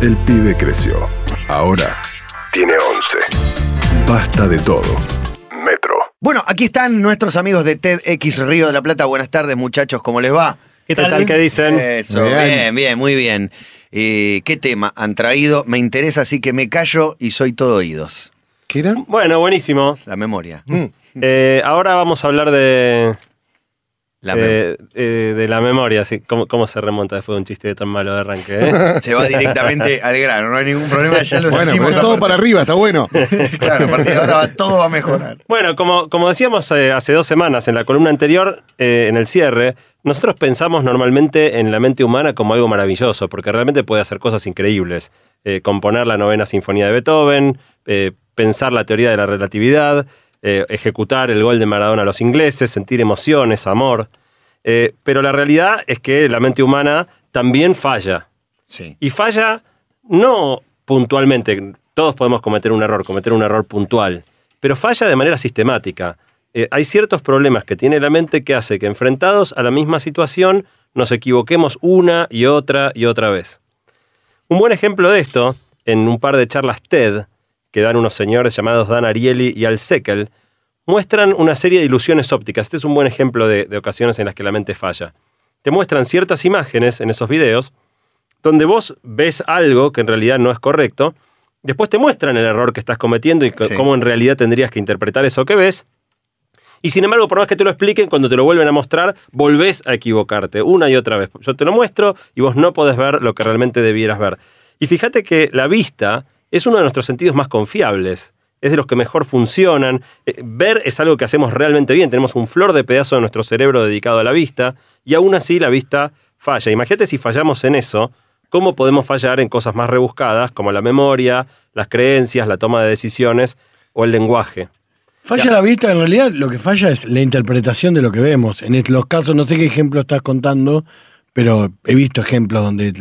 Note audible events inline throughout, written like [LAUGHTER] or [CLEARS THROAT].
El pibe creció. Ahora tiene 11. Basta de todo. Metro. Bueno, aquí están nuestros amigos de TEDx Río de la Plata. Buenas tardes, muchachos, ¿cómo les va? ¿Qué tal? ¿Qué dicen? Eso, Bien. bien, bien, muy bien. Eh, ¿Qué tema han traído? Me interesa, así que me callo y soy todo oídos. ¿Qué era? Bueno, buenísimo. La memoria. Mm. Eh, ahora vamos a hablar de, La de, eh, de la memoria. sí. ¿Cómo, cómo se remonta después de un chiste tan malo de arranque? eh? [LAUGHS] Se va directamente al grano, no hay ningún problema, ya lo Bueno, pero es todo para arriba, está bueno. [LAUGHS] Claro, a partir de ahora va- todo va a mejorar. bueno, como, como decíamos eh, hace dos semanas en la columna anterior, eh, en el cierre, nosotros pensamos normalmente en la mente humana como algo maravilloso, porque realmente puede hacer cosas increíbles. Eh, componer la novena sinfonía de Beethoven, eh, pensar la teoría de la relatividad, eh, ejecutar el gol de Maradona a los ingleses, sentir emociones, amor. Eh, pero la realidad es que la mente humana también falla. Sí. Y falla no puntualmente, todos podemos cometer un error, cometer un error puntual, pero falla de manera sistemática. Eh, hay ciertos problemas que tiene la mente que hace que enfrentados a la misma situación nos equivoquemos una y otra y otra vez. Un buen ejemplo de esto, en un par de charlas TED que dan unos señores llamados Dan Ariely y Al Seckel, muestran una serie de ilusiones ópticas. Este es un buen ejemplo de, de ocasiones en las que la mente falla. Te muestran ciertas imágenes en esos videos donde vos ves algo que en realidad no es correcto, después te muestran el error que estás cometiendo y Sí. cómo en realidad tendrías que interpretar eso que ves, y sin embargo, por más que te lo expliquen, cuando te lo vuelven a mostrar, volvés a equivocarte una y otra vez. Yo te lo muestro y vos no podés ver lo que realmente debieras ver. Y fíjate que la vista es uno de nuestros sentidos más confiables. Es de los que mejor funcionan. Eh, ver es algo que hacemos realmente bien. Tenemos un flor de pedazo de nuestro cerebro dedicado a la vista y aún así la vista falla. Imagínate si fallamos en eso, ¿cómo podemos fallar en cosas más rebuscadas como la memoria, las creencias, la toma de decisiones o el lenguaje? Falla la vista, en realidad lo que falla es la interpretación de lo que vemos. En los casos, no sé qué ejemplo estás contando, pero he visto ejemplos donde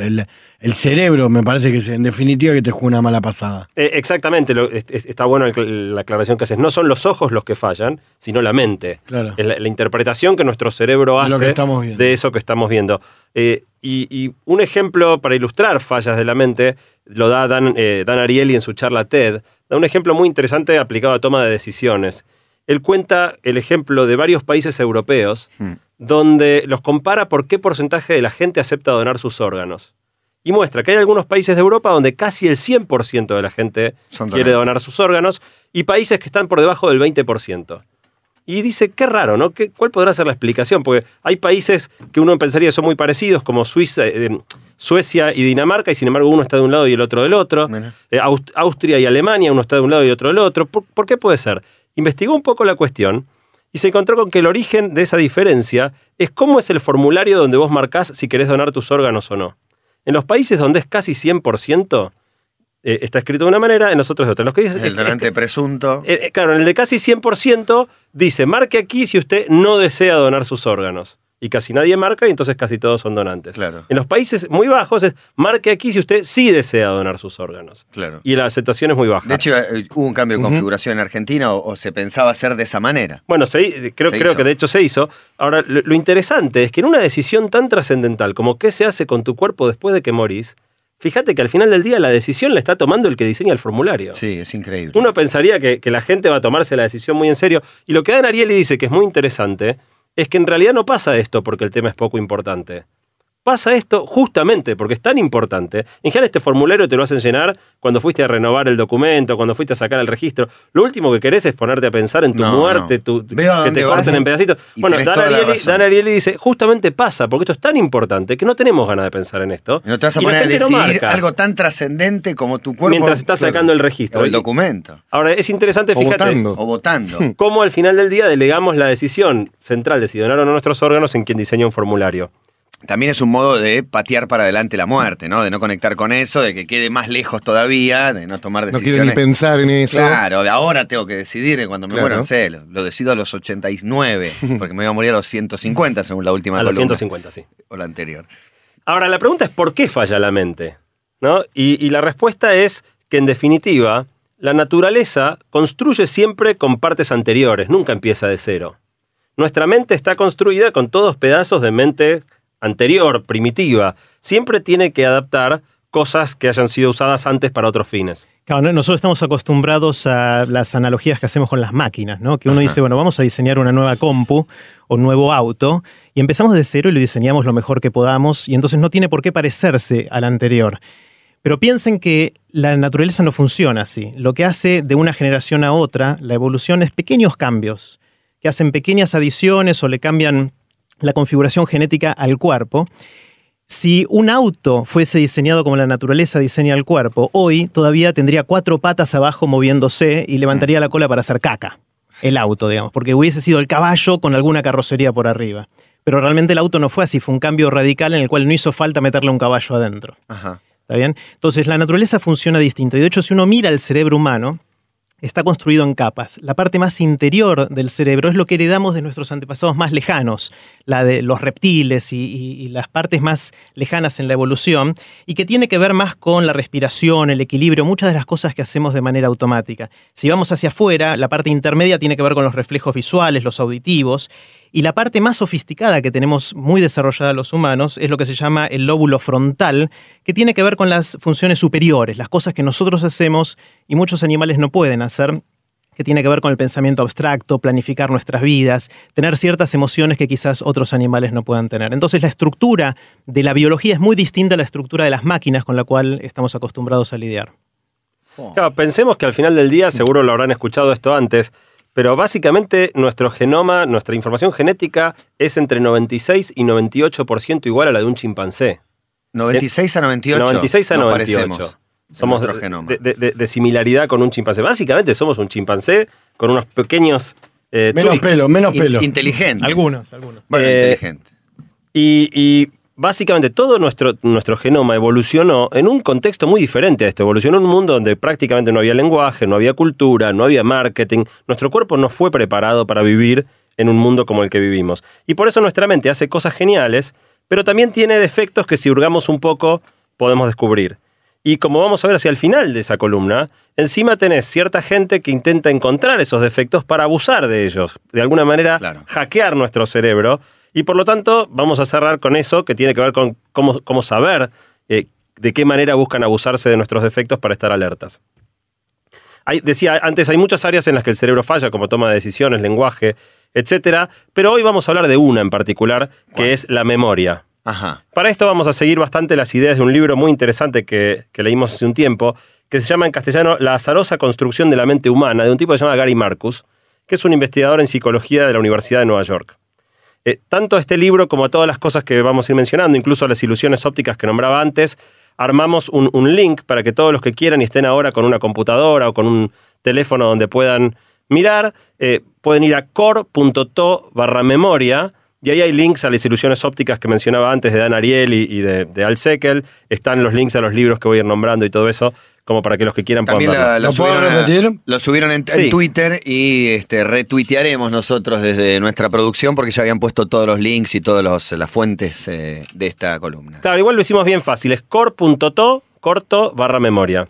el, cerebro me parece que es en definitiva que te juega una mala pasada. Eh, exactamente, lo- es- es- está bueno el- la aclaración que haces. No son los ojos los que fallan, sino la mente. Claro. Es la, la interpretación que nuestro cerebro De hace lo que estamos viendo. de eso que estamos viendo. Eh, y, y un ejemplo para ilustrar fallas de la mente lo da Dan, eh, Dan Ariely en su charla TED. Da un ejemplo muy interesante aplicado a toma de decisiones. Él cuenta el ejemplo de varios países europeos Hmm. donde los compara por qué porcentaje de la gente acepta donar sus órganos. Y muestra que hay algunos países de Europa donde casi el 100% de la gente Son quiere donar sus órganos y países que están por debajo del 20%. Y dice, qué raro, ¿no? ¿Qué- ¿Cuál podrá ser la explicación? Porque hay países que uno pensaría que son muy parecidos, como Suiza, eh, Suecia y Dinamarca, y sin embargo uno está de un lado y el otro del otro. Eh, Aust- Austria y Alemania, uno está de un lado y otro del otro. ¿Por, por qué puede ser? Investigó un poco la cuestión y se encontró con que el origen de esa diferencia es cómo es el formulario donde vos marcás si querés donar tus órganos o no. En los países donde es casi 100%, eh, está escrito de una manera, en los otros de otra. Los que dice- El donante presunto. eh, eh, claro, en el de casi 100% dice, marque aquí si usted no desea donar sus órganos. Y casi nadie marca y entonces casi todos son donantes. Claro. En los países muy bajos es, marque aquí si usted sí desea donar sus órganos. Claro. Y la aceptación es muy baja. De hecho, eh, hubo un cambio de configuración en Argentina o, o se pensaba hacer de esa manera. Bueno, se- creo, Se creo hizo. que de hecho se hizo. Ahora, lo, lo interesante es que en una decisión tan trascendental como qué se hace con tu cuerpo después de que morís, fíjate que al final del día la decisión la está tomando el que diseña el formulario. Sí, es increíble. Uno pensaría que, que la gente va a tomarse la decisión muy en serio. Y lo que Dan Ariely dice que es muy interesante es que en realidad no pasa esto porque el tema es poco importante. Pasa esto justamente porque es tan importante. En general este formulario te lo hacen llenar cuando fuiste a renovar el documento, cuando fuiste a sacar el registro. Lo último que querés es ponerte a pensar en tu No, muerte, no. tu- a que te corten en pedacitos. Bueno, Dan Ariely, razón. Dan Ariely dice, justamente pasa porque esto es tan importante que no tenemos ganas de pensar en esto. No te vas a Y poner a no decidir algo tan trascendente como tu cuerpo. mientras estás sacando el registro. O el documento. Ahora, es interesante, O fíjate, votando. O votando. [LAUGHS] cómo al final del día delegamos la decisión central de si donar o no nuestros órganos en quien diseña un formulario. También es un modo de patear para adelante la muerte, ¿no? De no conectar con eso, de que quede más lejos todavía, de no tomar No decisiones. quiero ni pensar en eso. Claro, de ahora tengo que decidir, de cuando me Claro. muero, no sé, lo, lo decido a los 89, [LAUGHS] porque me voy a morir a los 150 según la última A los columna. 150, sí. O la anterior. Ahora, la pregunta es ¿por qué falla la mente? ¿No? Y, y la respuesta es que, en definitiva, la naturaleza construye siempre con partes anteriores, nunca empieza de cero. Nuestra mente está construida con todos pedazos de mente anterior, primitiva. Siempre tiene que adaptar cosas que hayan sido usadas antes para otros fines. Claro, no- nosotros estamos acostumbrados a las analogías que hacemos con las máquinas, ¿no? Que uno dice, bueno, vamos a diseñar una nueva compu o un nuevo auto y empezamos de cero y lo diseñamos lo mejor que podamos y entonces no tiene por qué parecerse al anterior. Pero piensen que la naturaleza no funciona así. Lo que hace de una generación a otra, la evolución es pequeños cambios, que hacen pequeñas adiciones o le cambian la configuración genética al cuerpo. Si un auto fuese diseñado como la naturaleza diseña el cuerpo, hoy todavía tendría cuatro patas abajo moviéndose y levantaría la cola para hacer caca. El auto, digamos, porque hubiese sido el caballo con alguna carrocería por arriba. Pero realmente el auto no fue así, fue un cambio radical en el cual no hizo falta meterle un caballo adentro. Ajá. ¿Está bien? Entonces, la naturaleza funciona distinto. Y de hecho, si uno mira el cerebro humano, está construido en capas. La parte más interior del cerebro es lo que heredamos de nuestros antepasados más lejanos, la de los reptiles y, las partes más lejanas en la evolución, y que tiene que ver más con la respiración, el equilibrio, muchas de las cosas que hacemos de manera automática. Si vamos hacia afuera, la parte intermedia tiene que ver con los reflejos visuales, los auditivos, y la parte más sofisticada que tenemos muy desarrollada los humanos es lo que se llama el lóbulo frontal, que tiene que ver con las funciones superiores, las cosas que nosotros hacemos y muchos animales no pueden hacer, que tiene que ver con el pensamiento abstracto, planificar nuestras vidas, tener ciertas emociones que quizás otros animales no puedan tener. Entonces la estructura de la biología es muy distinta a la estructura de las máquinas con la cual estamos acostumbrados a lidiar. Claro, pensemos que al final del día, seguro lo habrán escuchado esto antes, pero básicamente nuestro genoma, nuestra información genética es entre 96 y 98% igual a la de un chimpancé. 96 a 98. 96 a nos 98. parecemos en Somos nuestro de, genoma. de- de- de similaridad con un chimpancé. Básicamente somos un chimpancé con unos pequeños eh, Menos tweaks. pelo, menos In- pelo. inteligente. Algunos, algunos. Bueno, Eh, inteligente. Y, y básicamente todo nuestro, nuestro genoma evolucionó en un contexto muy diferente a esto. Evolucionó en un mundo donde prácticamente no había lenguaje, no había cultura, no había marketing. Nuestro cuerpo no fue preparado para vivir en un mundo como el que vivimos. Y por eso nuestra mente hace cosas geniales, pero también tiene defectos que si hurgamos un poco podemos descubrir. Y como vamos a ver hacia el final de esa columna, encima tenés cierta gente que intenta encontrar esos defectos para abusar de ellos, de alguna manera Claro. hackear nuestro cerebro. Y por lo tanto, vamos a cerrar con eso que tiene que ver con cómo, cómo saber eh, de qué manera buscan abusarse de nuestros defectos para estar alertas. Hay- decía antes, hay muchas áreas en las que el cerebro falla, como toma de decisiones, lenguaje, etcétera, pero hoy vamos a hablar de una en particular, que es la memoria. Ajá. Para esto vamos a seguir bastante las ideas de un libro muy interesante que, que leímos hace un tiempo, que se llama en castellano La azarosa construcción de la mente humana, de un tipo que se llama Gary Marcus, que es un investigador en psicología de la Universidad de Nueva York. Eh, tanto este libro como todas las cosas que vamos a ir mencionando, incluso las ilusiones ópticas que nombraba antes, armamos un, link para que todos los que quieran y estén ahora con una computadora o con un teléfono donde puedan mirar, eh, pueden ir a core.to barra memoria y ahí hay links a las ilusiones ópticas que mencionaba antes de Dan Ariel y, de, de Al Seckel. Están los links a los libros que voy a ir nombrando y todo eso, como para que los que quieran También puedan la- lo, ¿Lo puedo subieron, a- lo subieron en. Twitter y este, retuitearemos nosotros desde nuestra producción porque ya habían puesto todos los links y todas las fuentes eh, de esta columna. Claro, igual lo hicimos bien fácil. Es core.to, corto, barra memoria.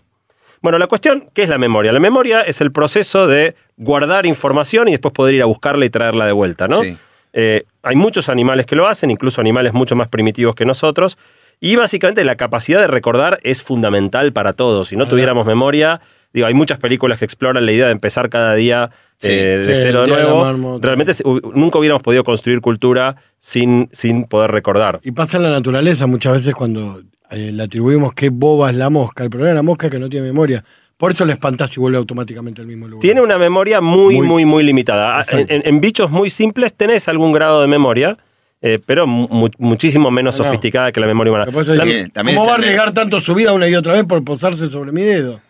Bueno, la cuestión, ¿qué es la memoria? La memoria es el proceso de guardar información y después poder ir a buscarla y traerla de vuelta, ¿no? Sí. Eh, hay muchos animales que lo hacen, incluso animales mucho más primitivos que nosotros. Y básicamente la capacidad de recordar es fundamental para todos. Si no tuviéramos memoria, digo, hay muchas películas que exploran la idea de empezar cada día Sí, eh, de sí, cero de nuevo. Realmente nunca hubiéramos podido construir cultura sin, sin poder recordar. Y pasa en la naturaleza muchas veces cuando eh, le atribuimos qué boba es la mosca. El problema de la mosca es que no tiene memoria. Por eso le espantás y vuelve automáticamente al mismo lugar. Tiene una memoria muy, Muy- muy, muy limitada. Ah, en- en bichos muy simples tenés algún grado de memoria, eh, pero mu- muchísimo menos No, no. sofisticada que la memoria humana. La- ¿Cómo va a arriesgar tanto su vida una y otra vez por posarse sobre mi dedo?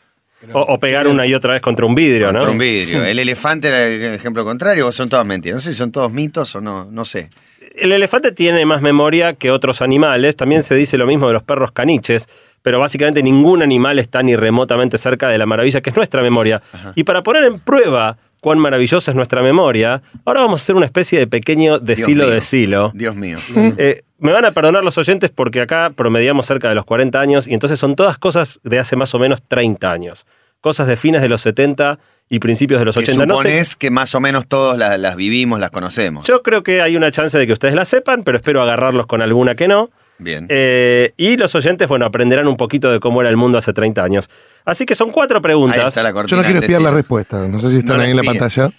o, o pegar una y otra vez contra un vidrio, Contra ¿no? un vidrio. [LAUGHS] El elefante era el ejemplo contrario o son todas mentiras. No sé si son todos mitos o no, no sé. El elefante tiene más memoria que otros animales. También se dice lo mismo de los perros caniches, pero básicamente ningún animal está ni remotamente cerca de la maravilla que es nuestra memoria. Y para poner en prueba cuán maravillosa es nuestra memoria, ahora vamos a hacer una especie de pequeño decilo mío. de silo. Dios mío. Eh, me van a perdonar los oyentes porque acá promediamos cerca de los 40 años y entonces son todas cosas de hace más o menos 30 años. Cosas de fines de los 70 y principios de los Que 80. No sé- supones que más o menos todos la- las vivimos, las conocemos. yo creo que hay una chance de que ustedes la sepan, pero espero agarrarlos con alguna que no. Bien. Eh, y los oyentes, bueno, aprenderán un poquito de cómo era el mundo hace 30 años. Así que son cuatro Ahí preguntas. está la Yo no quiero espiar la respuesta. No sé si están No ahí en la pantalla.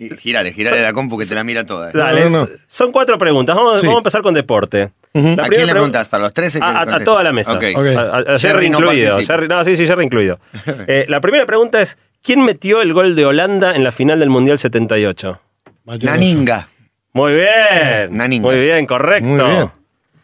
Y Girale, girale la compu que te la mira toda. Dale, No, no, no. s- son cuatro preguntas. Vamos, Sí. vamos a empezar con deporte. La ¿A quién le pregun- preguntas? ¿Para los 13? A, a- toda la mesa. Ok. Ok. A, a- a Jerry, incluido. Jerry- no, sí, sí, Jerry incluido. [LAUGHS] Eh, la primera pregunta es: ¿quién metió el gol de Holanda en la final del Mundial 78? Mateo Naninga. Muy bien. Naninga. Muy bien, correcto. Muy bien.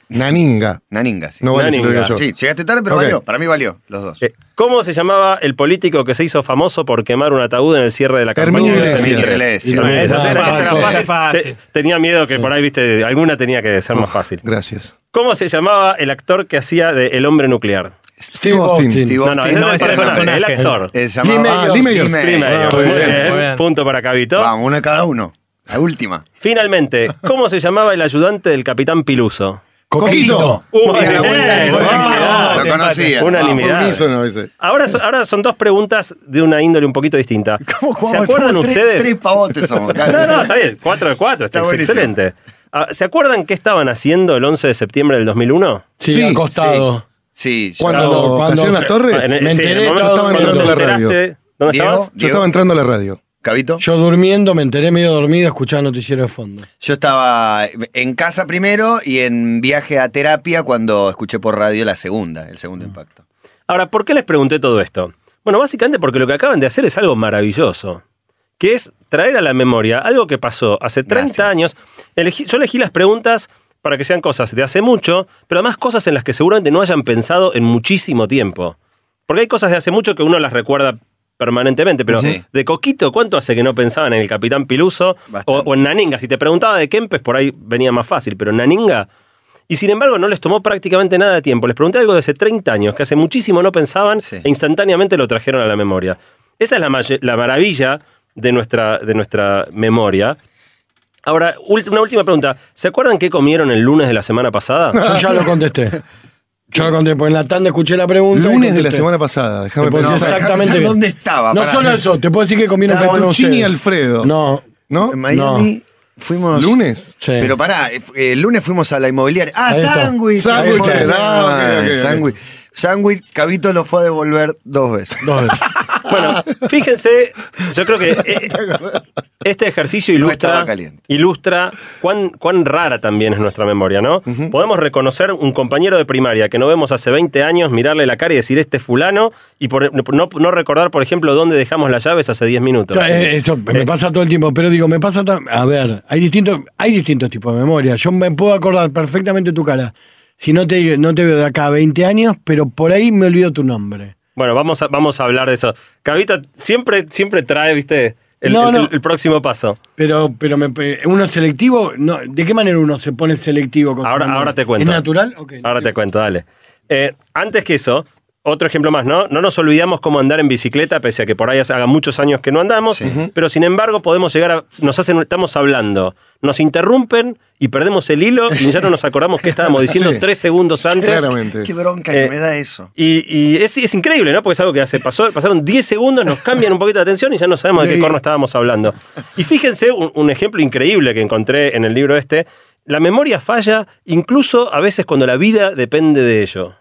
Naninga. Naninga, sí. No vale si lo Naninga. digo yo. Sí, llegaste tarde, pero valió. Para mí valió, los dos. Eh, ¿Cómo se llamaba el político que se hizo famoso por quemar un ataúd en el cierre de la Herminio campaña de Iglesias. 2003? Iglesias. Y lo- Esa era- esa era fácil. fácil. Fácil. Te- tenía miedo que por ahí, viste, alguna tenía que ser más fácil. Gracias. ¿Cómo se llamaba el actor que hacía de El hombre nuclear? Steve Austin. Steve No, no, no, es el personaje, el actor. Eh, Ah, Lee Mayors. Lee. Punto para Cabito. Vamos, uno de cada uno. La última. Finalmente, ¿cómo se llamaba el ayudante del capitán Piluso? Coquito. La vuelta bien. Lo empate. conocía. Unanimidad. Ah, unísono. Ahora, son- ahora son dos preguntas de una índole un poquito distinta. [LAUGHS] ¿Cómo ¿Se acuerdan tres- ustedes? Tres pavotes somos. [LAUGHS] No, no, está bien. 4 de 4, está, Está excelente. Ah, ¿Se acuerdan qué estaban haciendo el 11 de septiembre del 2001? Sí, Sí, acostado. Sí. yo- Cuando Cuando- cuando- cayeron las torres, En el- Me sí, en enteré, yo estaba entrando a la radio. ¿Dónde estabas? yo estaba entrando a la radio. Cabito. Yo durmiendo, me enteré medio dormido, escuchaba noticiero de fondo. Yo estaba en casa primero y en viaje a terapia cuando escuché por radio la segunda, el segundo impacto. Ahora, ¿por qué les pregunté todo esto? Bueno, básicamente porque lo que acaban de hacer es algo maravilloso, que es traer a la memoria algo que pasó hace 30 Gracias. años. Elegí- yo elegí las preguntas para que sean cosas de hace mucho, pero además cosas en las que seguramente no hayan pensado en muchísimo tiempo. Porque hay cosas de hace mucho que uno las recuerda permanentemente, pero Sí. de Coquito, ¿cuánto hace que no pensaban en el Capitán Piluso o, en Naninga? Si te preguntaba de Kempes, por ahí venía más fácil, pero Naninga... Y sin embargo no les tomó prácticamente nada de tiempo. Les pregunté algo de hace 30 años, que hace muchísimo no pensaban Sí. e instantáneamente lo trajeron a la memoria. Esa es la, maravilla de nuestra, de nuestra memoria. Ahora, una última pregunta. ¿Se acuerdan qué comieron el lunes de la semana pasada? Yo ya lo contesté. [LAUGHS] Yo conté, porque en la tanda escuché la pregunta. y Lunes de la semana pasada, déjame pensar. exactamente dónde estaba, No pará. solo eso, te puedo decir que fenómeno Fettuccine ustedes. Alfredo. No, ¿No? En Miami fuimos. ¿Lunes? sí. Pero pará, eh, el lunes fuimos a la inmobiliaria. Ah, sándwich. Ah, ok. Sándwich. Sándwich, Cabito lo fue a devolver dos veces. Dos veces. [LAUGHS] Bueno, fíjense, yo creo que eh, este ejercicio ilustra, ilustra cuán, cuán rara también es nuestra memoria, ¿no? Podemos reconocer un compañero de primaria que no vemos hace 20 años, mirarle la cara y decir este es fulano, y por- no, no recordar, por ejemplo, dónde dejamos las llaves hace 10 minutos. Eh, Eso me Eh, pasa todo el tiempo, pero digo, me pasa A ver, hay distintos, hay distintos tipos de memoria. Yo me puedo acordar perfectamente tu cara. Si no te, no te veo de acá a 20 años, pero por ahí me olvido tu nombre. Bueno, vamos a, vamos a hablar de eso. Cabita siempre, siempre trae, viste, el, No, el- no. el próximo paso. Pero, pero me, uno selectivo, no, ¿de qué manera uno se pone selectivo? con Ahora, ahora te cuento. ¿Es natural? Ahora te cuento, dale. Eh, antes que eso, otro ejemplo más, ¿no? No nos olvidamos cómo andar en bicicleta, pese a que por ahí haga muchos años que no andamos, pero sin embargo podemos llegar a. Nos hacen, estamos hablando, nos interrumpen y perdemos el hilo y ya no nos acordamos qué estábamos [LAUGHS] diciendo Sí. tres segundos antes. Claramente. Qué bronca Eh, que me da eso. Y, y es, es increíble, ¿no? Porque es algo que hace, pasó, pasaron 10 segundos, nos cambian un poquito de atención y ya no sabemos de qué corno estábamos hablando. Y fíjense un, un ejemplo increíble que encontré en el libro este. La memoria falla incluso a veces cuando la vida depende de ello.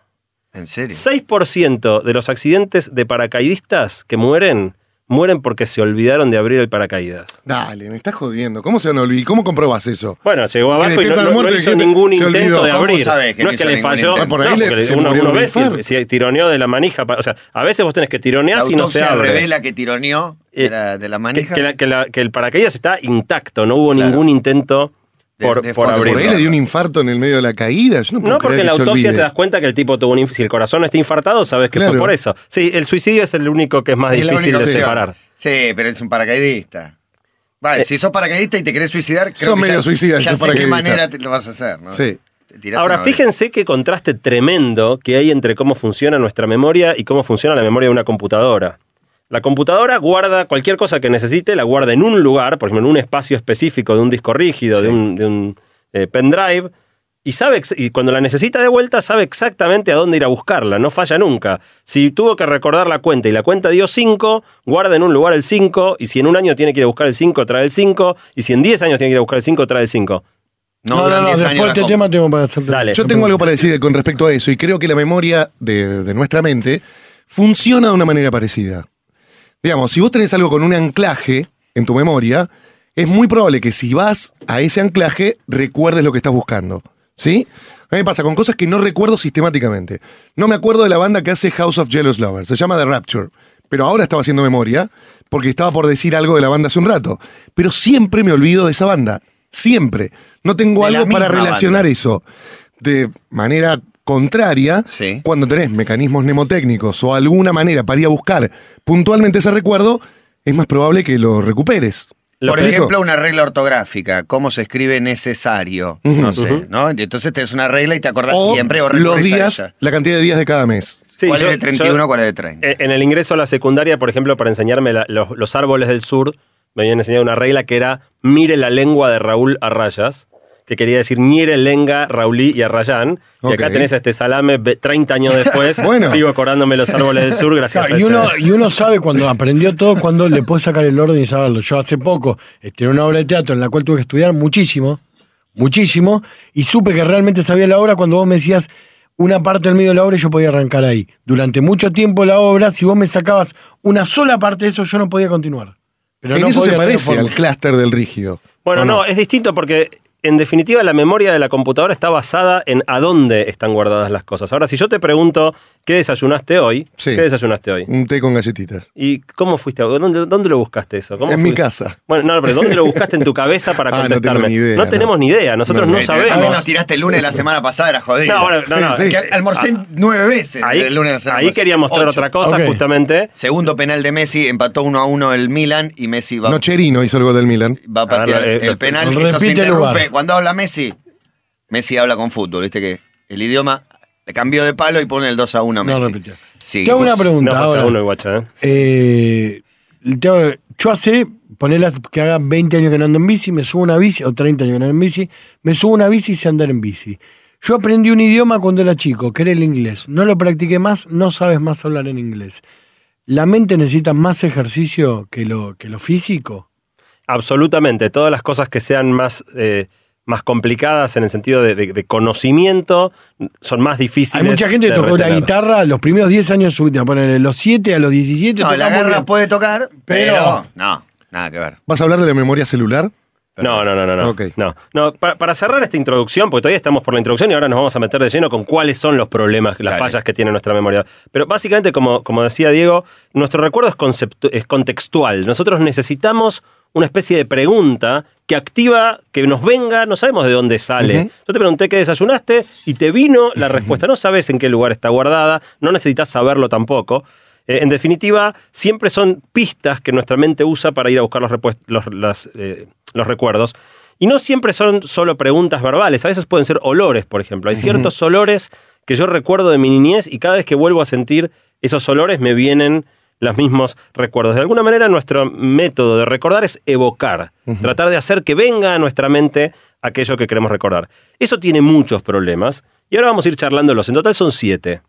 En serio. 6% de los accidentes de paracaidistas que mueren, mueren porque se olvidaron de abrir el paracaídas. Dale, me estás jodiendo. ¿Cómo se van a olvidar? ¿Cómo comprobás eso? Bueno, llegó abajo y no, no- hizo ningún se intento olvidó. de ¿Cómo abrir. que no no es que le falló. Ah, por ahí no, le- se uno, uno ve si, tironeó de la manija. O sea, a veces vos tenés que La tironear si no se abre. revela que tironeó Eh, de la, de la que, manija. que la- que la- que el paracaídas está intacto, no hubo Claro. ningún intento De- por, de por forzar. Por ahí abrirlo. le dio un infarto en el medio de la caída. Yo no puedo No, porque en la autopsia te das cuenta que el tipo tuvo un inf- Si el corazón está infartado, sabes que fue por eso. Sí, el suicidio es el único que es más Es difícil de separar. Sí, pero es un paracaidista. Vale, Eh, si sos paracaidista y te querés suicidar, creo Sos que medio ya, suicida ya sos sé qué manera te lo vas a hacer, ¿no? Sí. Ahora, fíjense qué contraste tremendo que hay entre cómo funciona nuestra memoria y cómo funciona la memoria de una computadora. La computadora guarda cualquier cosa que necesite, la guarda en un lugar, por ejemplo, en un espacio específico de un disco rígido, de un, de un, eh, pendrive, y, sabe, y cuando la necesita de vuelta sabe exactamente a dónde ir a buscarla, no falla nunca. Si tuvo que recordar la cuenta y la cuenta dio 5, guarda en un lugar el 5, y si en un año tiene que ir a buscar el 5, trae el 5, y si en 10 años tiene que ir a buscar el 5, trae el 5. No, No, no, duran no, 10 después este tema tengo para hacer. Dale. Yo tengo algo para decir con respecto a eso y creo que la memoria de, de nuestra mente funciona de una manera parecida. Digamos, si vos tenés algo con un anclaje en tu memoria, es muy probable que si vas a ese anclaje recuerdes lo que estás buscando. ¿Sí? A mí me pasa con cosas que no recuerdo sistemáticamente. No me acuerdo de la banda que hace House of Jealous Lovers, se llama The Rapture. Pero ahora estaba haciendo memoria porque estaba por decir algo de la banda hace un rato. Pero siempre me olvido de esa banda. Siempre. No tengo De algo para relacionar banda. eso. De manera contraria, Sí. cuando tenés mecanismos mnemotécnicos o alguna manera para ir a buscar puntualmente ese recuerdo, es más probable que lo recuperes. Lo Por ejemplo, una regla ortográfica, cómo se escribe necesario, no sé, ¿no? Entonces tenés una regla y te acordás o siempre o los a días, la cantidad de días de cada mes. Sí, ¿Cuál yo- es de 31, yo- cuál es de 30? Eh, En el ingreso a la secundaria, por ejemplo, para enseñarme la- los, los árboles del sur, me habían enseñado una regla que era mire la lengua de Raúl a rayas, que quería decir mire lenga, Raulí y Arrayán. Y acá tenés a este salame ve- 30 años después. [LAUGHS] Bueno. Sigo acordándome los árboles del sur gracias Claro, a y, uno, y uno sabe cuando aprendió todo, cuando le puede sacar el orden y saberlo. Yo hace poco en una obra de teatro en la cual tuve que estudiar muchísimo, muchísimo, y supe que realmente sabía la obra cuando vos me decías una parte del medio de la obra y yo podía arrancar ahí. Durante mucho tiempo la obra, si vos me sacabas una sola parte de eso, yo no podía continuar. Pero en no eso se podía parece al clúster del rígido. Bueno, ¿o no, es distinto porque en definitiva la memoria de la computadora está basada en a dónde están guardadas las cosas. Ahora, si yo te pregunto qué desayunaste hoy, Sí. ¿qué desayunaste hoy? Un té con galletitas. ¿Y cómo fuiste? a- ¿Dónde, dónde lo buscaste eso? ¿Cómo En mi casa. Bueno, no, pero ¿dónde lo buscaste en tu cabeza para [LAUGHS] Ah, no tengo contestarme? ni idea, no. tenemos ni idea, nosotros No, no, no. Eh, sabemos. A mí nos tiraste el lunes de la semana pasada, era jodido. No, bueno, no, no. Es que almorcé nueve veces Ahí, el lunes de la semana ahí pasada. quería mostrar Ocho. otra cosa, justamente. Segundo penal de Messi, empató 1 a 1 el Milan y Messi va, Nocherino hizo el gol del Milan. va a patear A ver, eh, el penal. repite Esto se el interrumpe. lugar. Cuando habla Messi, Messi habla con fútbol, viste que el idioma le cambió de palo y pone el 2 a 1 a No Messi. repitió. Sí, Te hago una pues, pregunta No pasa ahora. uno, guacha, ¿eh? Eh, te hago- yo hace, ponerla que haga 20 años que no ando en bici, me subo una bici, o 30 años que no ando en bici, me subo una bici y sé andar en bici. Yo aprendí un idioma cuando era chico, que era el inglés. No lo practiqué más, no sabes más hablar en inglés. ¿La mente necesita más ejercicio que lo, que lo físico? Absolutamente. Todas las cosas que sean más, eh, más complicadas en el sentido de, de- de conocimiento son más difíciles. Hay mucha gente que tocó la guitarra los primeros 10 años de su vida, ponerle los 7 a los 17. No, la bien. puede tocar, pero, Pero- no, nada que ver. ¿Vas a hablar de la memoria celular? No, no, no, no. no. No. No, para, para cerrar esta introducción, porque todavía estamos por la introducción y ahora nos vamos a meter de lleno con cuáles son los problemas, las Dale. fallas que tiene nuestra memoria. Pero básicamente, como, como decía Diego, nuestro recuerdo es, es contextual. Nosotros necesitamos una especie de pregunta que activa, que nos venga, no sabemos de dónde sale. Yo te pregunté qué desayunaste y te vino la respuesta. No sabes en qué lugar está guardada, no necesitas saberlo tampoco. Eh, en definitiva, siempre son pistas que nuestra mente usa para ir a buscar los, repuest- los, las, eh, los recuerdos. Y no siempre son solo preguntas verbales, a veces pueden ser olores, por ejemplo. Hay ciertos olores que yo recuerdo de mi niñez y cada vez que vuelvo a sentir esos olores me vienen los mismos recuerdos. De alguna manera nuestro método de recordar es evocar, tratar de hacer que venga a nuestra mente aquello que queremos recordar. Eso tiene muchos problemas y ahora vamos a ir charlándolos. En total son siete.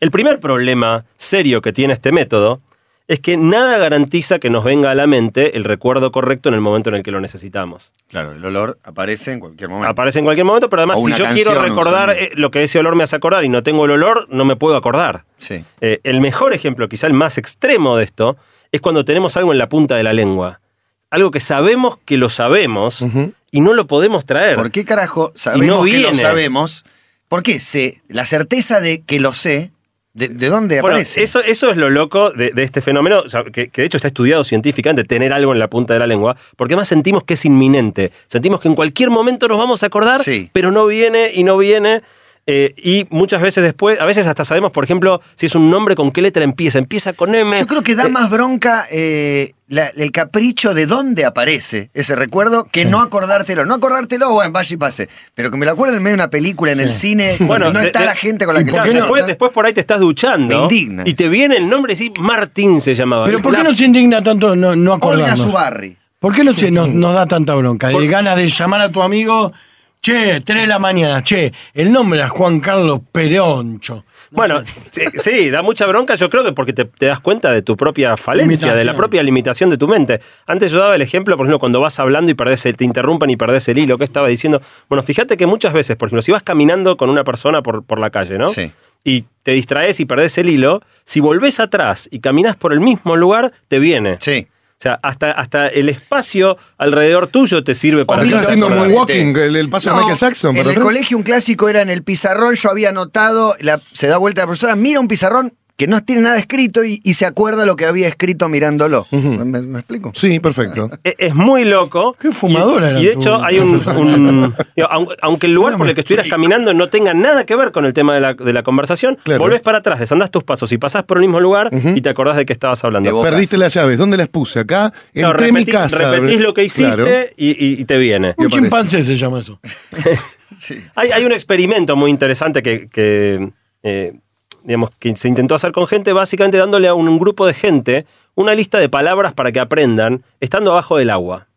El primer problema serio que tiene este método es que nada garantiza que nos venga a la mente el recuerdo correcto en el momento en el que lo necesitamos. Claro, el olor aparece en cualquier momento. Aparece en cualquier momento, pero además O si yo canción, quiero recordar eh, lo que ese olor me hace acordar y no tengo el olor, no me puedo acordar. Sí. Eh, el mejor ejemplo, quizá el más extremo de esto, es cuando tenemos algo en la punta de la lengua. Algo que sabemos que lo sabemos y no lo podemos traer. ¿Por qué carajo sabemos no que lo sabemos? ¿Por qué sé? La certeza de que lo sé, ¿de, de dónde Bueno, aparece? eso, eso es lo loco de, de este fenómeno, o sea, que, que de hecho está estudiado científicamente, tener algo en la punta de la lengua, porque además sentimos que es inminente. Sentimos que en cualquier momento nos vamos a acordar, Sí. pero no viene y no viene. Eh, y muchas veces después, a veces hasta sabemos, por ejemplo, si es un nombre con qué letra empieza. Empieza con M. Yo creo que da Eh, más bronca eh, la- el capricho de dónde aparece ese recuerdo que no acordártelo. No acordártelo, bueno, vaya y pase. Pero que me lo acuerdo en medio de una película, en el cine, [LAUGHS] Bueno, no de- está de- la gente con la ¿y que no? después, después por ahí te estás duchando. Me indigna Y te viene el nombre decís, Martín se llamaba. Pero ¿por qué La- no se indigna tanto no, no Olga acordarnos? Subarri. ¿Por qué no se nos, nos da tanta bronca? De ganas de llamar a tu amigo, che, 3 de la mañana, che, el nombre era Juan Carlos Peroncho. Bueno, sí, sí, da mucha bronca, yo creo que porque te, te das cuenta de tu propia falencia, de la propia limitación de tu mente. Antes yo daba el ejemplo, por ejemplo, cuando vas hablando y perdés el- te interrumpen y perdés el hilo, que estaba diciendo? Bueno, fíjate que muchas veces, por ejemplo, si vas caminando con una persona por, por la calle, ¿no? Sí. Y te distraes y perdés el hilo, si volvés atrás y caminás por el mismo lugar, te viene. Sí. O sea, hasta, hasta el espacio alrededor tuyo te sirve para Obvio, haciendo moonwalking, el, el paso de No, Michael Jackson. En el colegio un clásico era en el pizarrón, yo había anotado, la- se da vuelta la profesora, mira un pizarrón que no tiene nada escrito y, y se acuerda lo que había escrito mirándolo. ¿Me, me explico? Sí, perfecto. Es, es muy loco. Qué fumadora Y, era y de hecho, hay un. un- digo, aun- aunque el lugar por el que estuvieras caminando no tenga nada que ver con el tema de la, de la conversación, Claro. volvés para atrás, desandás tus pasos y pasás por el mismo lugar y te acordás de qué estabas hablando. Perdiste las llaves. ¿Dónde las puse? Acá, Claro, entré en mi repetís- casa. repetís lo que hiciste Claro. y, y- y te viene. Un chimpancé se llama eso. [LAUGHS] Hay, hay un experimento muy interesante que, que, eh, digamos, que se intentó hacer con gente, básicamente dándole a un, grupo de gente una lista de palabras para que aprendan estando abajo del agua.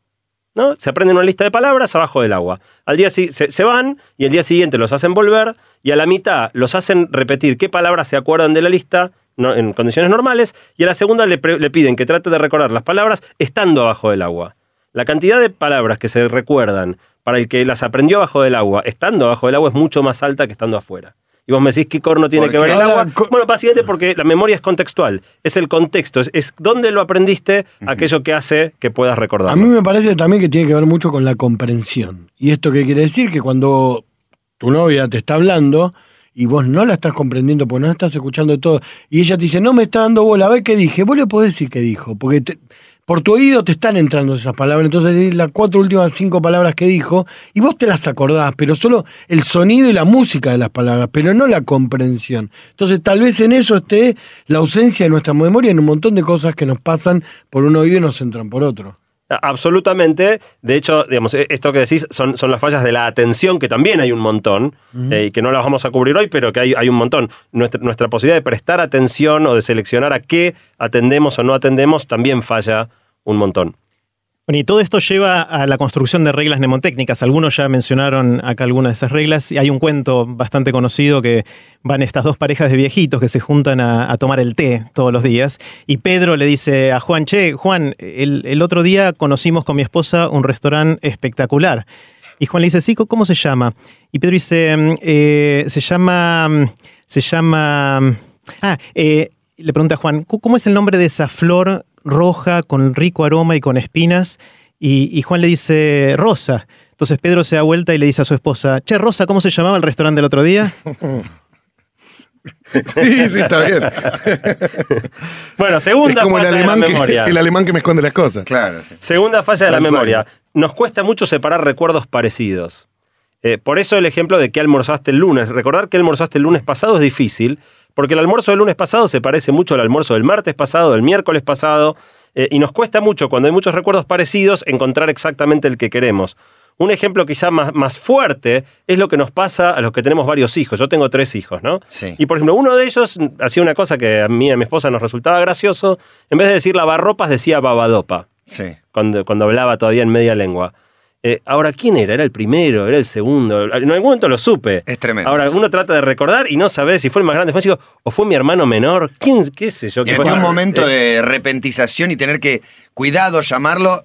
¿no? Se aprenden una lista de palabras abajo del agua. Al día se, se van y el día siguiente los hacen volver y a la mitad los hacen repetir qué palabras se acuerdan de la lista no- en condiciones normales y a la segunda le, le piden que trate de recordar las palabras estando abajo del agua. La cantidad de palabras que se recuerdan para el que las aprendió abajo del agua, estando abajo del agua, es mucho más alta que estando afuera. Y vos me decís qué corno tiene ¿Por que ver el agua. Bueno, básicamente porque la memoria es contextual. Es el contexto, es, es dónde lo aprendiste, aquello que hace que puedas recordar. A mí me parece también que tiene que ver mucho con la comprensión. ¿Y esto qué quiere decir? Que cuando tu novia te está hablando y vos no la estás comprendiendo porque no la estás escuchando todo, y ella te dice, no me está dando bola, a ver qué dije, vos le podés decir qué dijo, porque te- por tu oído te están entrando esas palabras, entonces las cuatro últimas cinco palabras que dijo, y vos te las acordás, pero solo el sonido y la música de las palabras, pero no la comprensión. Entonces tal vez en eso esté la ausencia de nuestra memoria en un montón de cosas que nos pasan por un oído y nos entran por otro. Absolutamente. De hecho, digamos, e- esto que decís son, son las fallas de la atención, que también hay un montón, eh, y que no las vamos a cubrir hoy, pero que hay, hay un montón. Nuestra, nuestra posibilidad de prestar atención o de seleccionar a qué atendemos o no atendemos también falla un montón. Bueno, y todo esto lleva a la construcción de reglas mnemotécnicas. Algunos ya mencionaron acá algunas de esas reglas. Y hay un cuento bastante conocido que van estas dos parejas de viejitos que se juntan a, tomar el té todos los días. Y Pedro le dice a Juan, che, Juan, el, el otro día conocimos con mi esposa un restaurante espectacular. Y Juan le dice, sí, ¿cómo se llama? Y Pedro dice, "Mm, eh, se llama, mm, se llama, mm, ah, eh, le pregunta a Juan, "¿Cu- ¿cómo es el nombre de esa flor roja con rico aroma y con espinas? Y, y Juan le dice, Rosa. Entonces Pedro se da vuelta y le dice a su esposa, che, Rosa, ¿cómo se llamaba el restaurante del otro día? [LAUGHS] Sí, sí, está bien. [LAUGHS] Bueno, Es segunda el falla de la que, memoria. el alemán que me esconde las cosas. Claro, sí. Segunda falla de la memoria. Nos cuesta mucho separar recuerdos parecidos. Eh, por eso el ejemplo de que almorzaste el lunes. Recordar que almorzaste el lunes pasado es difícil, porque el almuerzo del lunes pasado se parece mucho al almuerzo del martes pasado, del miércoles pasado, eh, y nos cuesta mucho, cuando hay muchos recuerdos parecidos, encontrar exactamente el que queremos. Un ejemplo quizá más, más fuerte es lo que nos pasa a los que tenemos varios hijos. Yo tengo tres hijos, ¿no? Sí. Y por ejemplo, uno de ellos hacía una cosa que a mí y a mi esposa nos resultaba gracioso. En vez de decir lavarropas, decía babadopa Sí. cuando, cuando hablaba todavía en media lengua. Eh, ahora, ¿quién era? ¿Era el primero? ¿Era el segundo? En algún momento lo supe. Es tremendo Ahora, uno trata de recordar y no sabe si fue el más grande, fue o fue mi hermano menor. ¿Quién? ¿Qué sé yo? Y ¿Qué después fue? un momento Eh, de repentización y tener que, cuidado, llamarlo,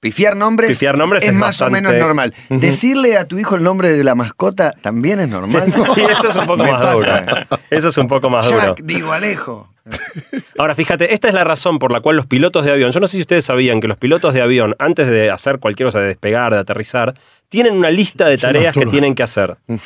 pifiar nombres, Pifiar nombres es, es más o menos normal. Decirle a tu hijo el nombre de la mascota también es normal. [LAUGHS] Y eso es un poco más pasa. duro. Eso es un poco más duro. Jack, digo Alejo. [LAUGHS] Ahora, fíjate, esta es la razón por la cual los pilotos de avión, yo no sé si ustedes sabían que los pilotos de avión, antes de hacer cualquier cosa, de despegar, de aterrizar, tienen una lista de tareas que tienen que hacer. Un-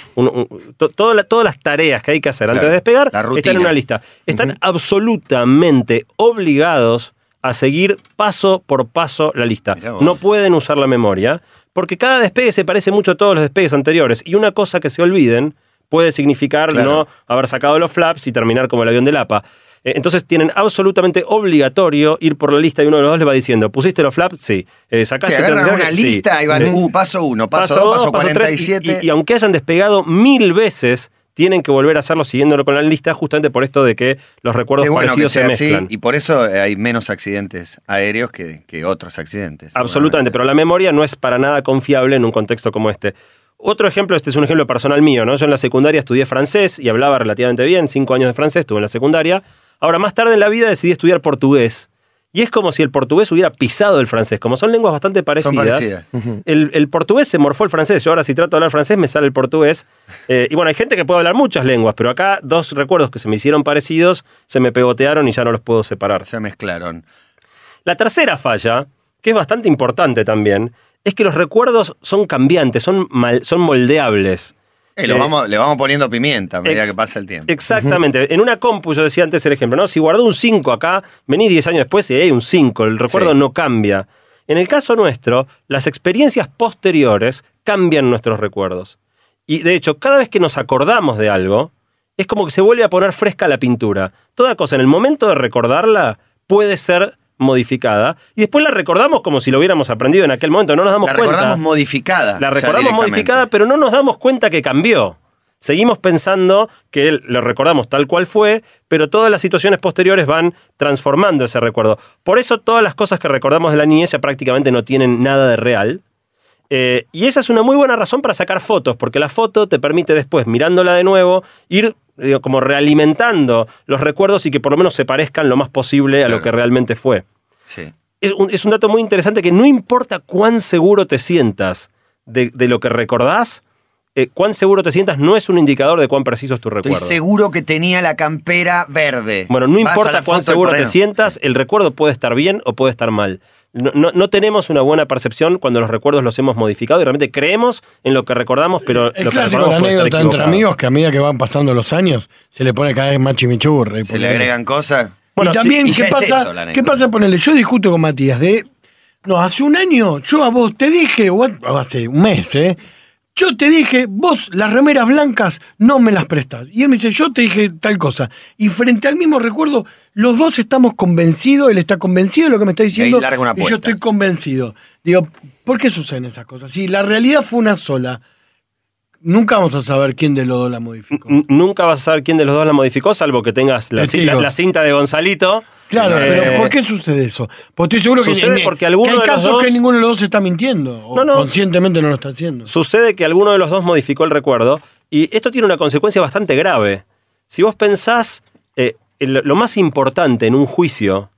un- to- toda la- todas las tareas que hay que hacer antes de despegar están en una lista. Están absolutamente obligados a seguir paso por paso la lista. No pueden usar la memoria, porque cada despegue se parece mucho a todos los despegues anteriores. Y una cosa que se olviden puede significar Claro. no haber sacado los flaps y terminar como el avión del APA. Eh, Entonces tienen absolutamente obligatorio ir por la lista y uno de los dos le va diciendo, ¿pusiste los flaps? Sí. Eh, Se ¿Sacaste agarran transición? una Sí. lista y van, uh, paso uno, paso, paso dos, paso paso tres, y- 47. Y, y aunque hayan despegado mil veces, tienen que volver a hacerlo siguiéndolo con la lista, justamente por esto de que los recuerdos bueno que parecidos se sea así, mezclan. y por eso eh, hay menos accidentes aéreos que, que otros accidentes. Absolutamente, pero la memoria no es para nada confiable en un contexto como este. otro ejemplo, este es un ejemplo personal mío, ¿no? Yo en la secundaria estudié francés y hablaba relativamente bien, cinco años de francés, estuve en la secundaria. Ahora, más tarde en la vida decidí estudiar portugués. Y es como si el portugués hubiera pisado el francés. Como son lenguas bastante parecidas, parecidas. El, el portugués se morfó el francés. Yo ahora si trato de hablar francés me sale el portugués. Eh, y bueno, hay gente que puede hablar muchas lenguas, pero acá dos recuerdos que se me hicieron parecidos se me pegotearon y ya no los puedo separar. Se mezclaron. La tercera falla, que es bastante importante también, es que los recuerdos son cambiantes, son, mal- son moldeables. Eh, lo vamos, le vamos poniendo pimienta a medida que pasa el tiempo. Exactamente. En una compu, yo decía antes el ejemplo, ¿no? Si guardó un 5 acá, vení 10 años después y hay un 5, el recuerdo Sí. no cambia. En el caso nuestro, las experiencias posteriores cambian nuestros recuerdos. Y de hecho, cada vez que nos acordamos de algo, es como que se vuelve a poner fresca la pintura. Toda cosa en el momento de recordarla puede ser modificada y después la recordamos como si lo hubiéramos aprendido en aquel momento, no nos damos La cuenta. recordamos modificada. La recordamos modificada, pero no nos damos cuenta que cambió. Seguimos pensando que lo recordamos tal cual fue, pero todas las situaciones posteriores van transformando ese recuerdo. Por eso todas las cosas que recordamos de la niñez ya prácticamente no tienen nada de real. Eh, y esa es una muy buena razón para sacar fotos, porque la foto te permite después, mirándola de nuevo, ir digo, como realimentando los recuerdos y que por lo menos se parezcan lo más posible a lo que realmente fue Sí. es un, es un dato muy interesante que no importa cuán seguro te sientas de, de lo que recordás, eh, cuán seguro te sientas no es un indicador de cuán preciso es tu Estoy recuerdo. seguro que tenía la campera verde. Bueno, no Vas importa la cuán seguro te sientas, el recuerdo puede estar bien o puede estar mal. No, no- no tenemos una buena percepción cuando los recuerdos los hemos modificado y realmente creemos en lo que recordamos, pero Es lo que clásico la recordamos puede estar anécdota entre amigos que a medida que van pasando los años se le pone cada vez más chimichurri. Se le agregan cosas. Bueno, y también, sí, y ¿qué pasa? eso, la. ¿Qué pasa? Ponele, yo discuto con Matías de. No, hace un año yo a vos te dije, o o hace un mes, ¿eh? Yo te dije, vos las remeras blancas no me las prestás. Y él me dice, yo te dije tal cosa. Y frente al mismo recuerdo, los dos estamos convencidos, él está convencido de lo que me está diciendo. larga una y yo estoy convencido. Digo, ¿por qué suceden esas cosas? Si la realidad fue una sola, nunca vamos a saber quién de los dos la modificó. N- Nunca vas a saber quién de los dos la modificó, salvo que tengas la- la cinta de Gonzalito. Claro, Eh, pero ¿por qué sucede eso? Porque estoy seguro que, Sucede que- porque alguno que hay de los casos dos- que ninguno de los dos está mintiendo. O No, no. conscientemente no lo está haciendo. Sucede que alguno de los dos modificó el recuerdo y esto tiene una consecuencia bastante grave. Si vos pensás, eh, el- lo más importante en un juicio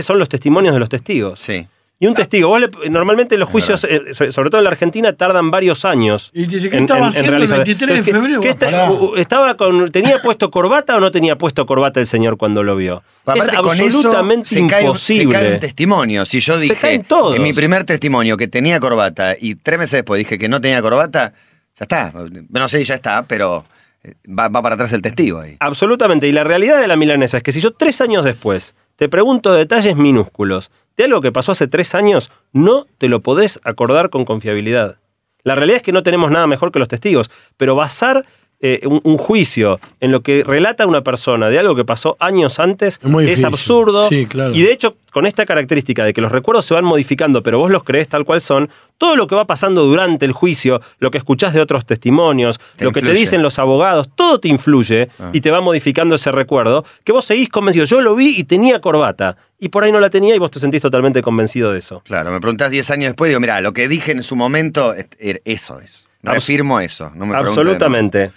son los testimonios de los testigos. Sí. Y un testigo, vos le- normalmente los juicios, eh, so- sobre todo en la Argentina, tardan varios años. Y dice, ¿qué estaba haciendo el realizar- 23 de Entonces, ¿qué- febrero? qué está- Pará. u- u- estaba con, ¿Tenía puesto corbata o no tenía puesto corbata el señor cuando lo vio? Pero es aparte, con eso absolutamente se cae, un- se imposible. cae un testimonio. Si yo Se dije caen todos. en mi primer testimonio que tenía corbata y tres meses después dije que no tenía corbata, ya está. No sé ya está, pero eh, va, va para atrás el testigo ahí. Absolutamente. Y la realidad de la milanesa es que si yo tres años después te pregunto detalles minúsculos de algo que pasó hace tres años, no te lo podés acordar con confiabilidad. La realidad es que no tenemos nada mejor que los testigos, pero basar eh, un, un juicio en lo que relata una persona de algo que pasó años antes Es muy es difícil. absurdo. Sí, claro. Y de hecho, con esta característica de que los recuerdos se van modificando, pero vos los creés tal cual son, todo lo que va pasando durante el juicio, lo que escuchás de otros testimonios, Te lo que te dicen los abogados, todo te influye Ah. y te va modificando ese recuerdo, que vos seguís convencido. Yo lo vi y tenía corbata, y por ahí no la tenía y vos te sentís totalmente convencido de eso. Claro, me preguntás 10 años después, digo, mira, lo que dije en su momento, er- eso es. Reafirmo eso. No me preguntes de nuevo. Absolutamente.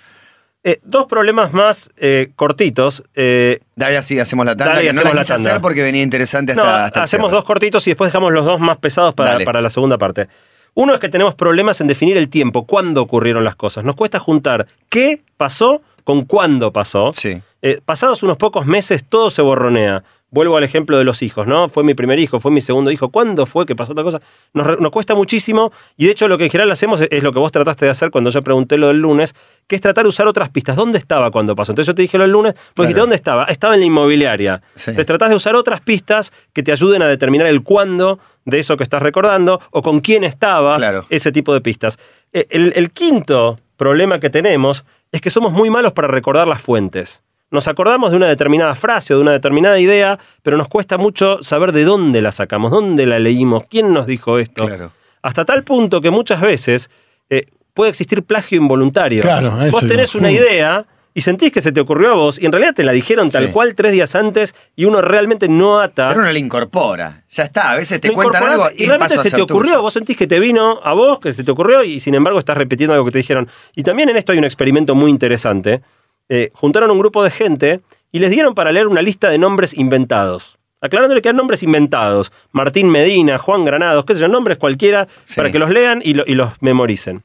Eh, dos problemas más eh, cortitos. eh, Dale así, hacemos la tanda, Dale, que no la la tanda. hacer porque venía interesante hasta, no, hasta hacemos dos cortitos y después dejamos los dos más pesados para, para la segunda parte. Uno es que tenemos problemas en definir el tiempo, cuándo ocurrieron las cosas. Nos cuesta juntar qué pasó con cuándo pasó. Sí. Eh, pasados unos pocos meses todo se borronea. Vuelvo al ejemplo de los hijos, ¿no? Fue mi primer hijo, fue mi segundo hijo. ¿Cuándo fue que pasó otra cosa? Nos, cuesta muchísimo y de hecho lo que en general hacemos es, es lo que vos trataste de hacer cuando yo pregunté lo del lunes, que es tratar de usar otras pistas. ¿Dónde estaba cuando pasó? Entonces yo te dije lo del lunes, vos dijiste, ¿dónde estaba? Estaba en la inmobiliaria. Sí. Entonces tratás de usar otras pistas que te ayuden a determinar el cuándo de eso que estás recordando o con quién estaba, Claro. ese tipo de pistas. El, el quinto problema que tenemos es que somos muy malos para recordar las fuentes. Nos acordamos de una determinada frase o de una determinada idea, pero nos cuesta mucho saber de dónde la sacamos, dónde la leímos, quién nos dijo esto. Claro. Hasta tal punto que muchas veces eh, puede existir plagio involuntario. Claro, eso Vos digo. tenés una idea y sentís que se te ocurrió a vos y en realidad te la dijeron tal Sí. cual tres días antes y uno realmente no ata. Pero uno le incorpora. Ya está, a veces te Lo cuentan algo y y realmente se te ocurrió, tuyo. vos sentís que te vino a vos, que se te ocurrió y sin embargo estás repitiendo algo que te dijeron. Y también en esto hay un experimento muy interesante. Eh, juntaron un grupo de gente y les dieron para leer una lista de nombres inventados. Aclarándole que eran nombres inventados. Martín Medina, Juan Granados, qué sé yo, nombres cualquiera, Sí. para que los lean y, lo- y los memoricen.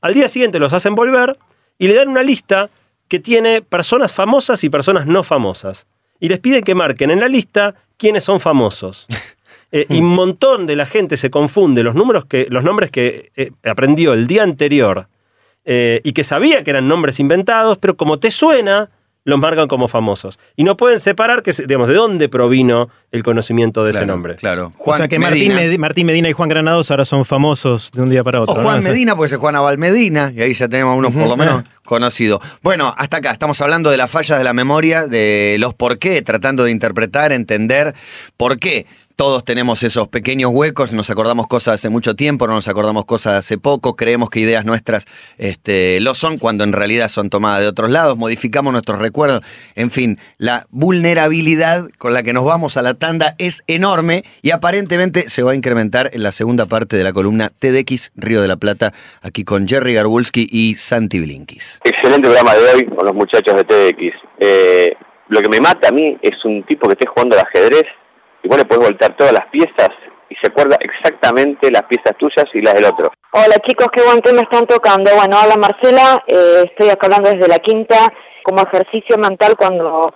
Al día siguiente los hacen volver y le dan una lista que tiene personas famosas y personas no famosas. Y les piden que marquen en la lista quiénes son famosos. [LAUGHS] Eh, y un montón de la gente se confunde los, números que, los nombres que eh, aprendió el día anterior eh, y que sabía que eran nombres inventados, pero como te suena, los marcan como famosos. Y no pueden separar que, se- digamos, de dónde provino el conocimiento de ese Claro, nombre. Claro. o sea que Martín Medina. Medi- Martín Medina y Juan Granados ahora son famosos de un día para otro. Juan O sea, Medina, puede ser Juan Abal Medina, y ahí ya tenemos unos por lo menos conocidos. Bueno, hasta acá estamos hablando de las fallas de la memoria, de los por qué, tratando de interpretar, entender por qué. Todos tenemos esos pequeños huecos, nos acordamos cosas hace mucho tiempo, no nos acordamos cosas hace poco, creemos que ideas nuestras este, lo son cuando en realidad son tomadas de otros lados, modificamos nuestros recuerdos, en fin, la vulnerabilidad con la que nos vamos a la tanda es enorme y aparentemente se va a incrementar en la segunda parte de la columna TDX Río de la Plata, aquí con Jerry Garbulski y Santi Blinkis. Excelente programa de hoy con los muchachos de TDX. Eh, lo que me mata a mí es un tipo que esté jugando al ajedrez y vos le podés voltear todas las piezas y se acuerda exactamente las piezas tuyas y las del otro. Hola chicos, qué buen tema están tocando. Bueno, habla Marcela, eh, estoy acá hablando desde la quinta como ejercicio mental cuando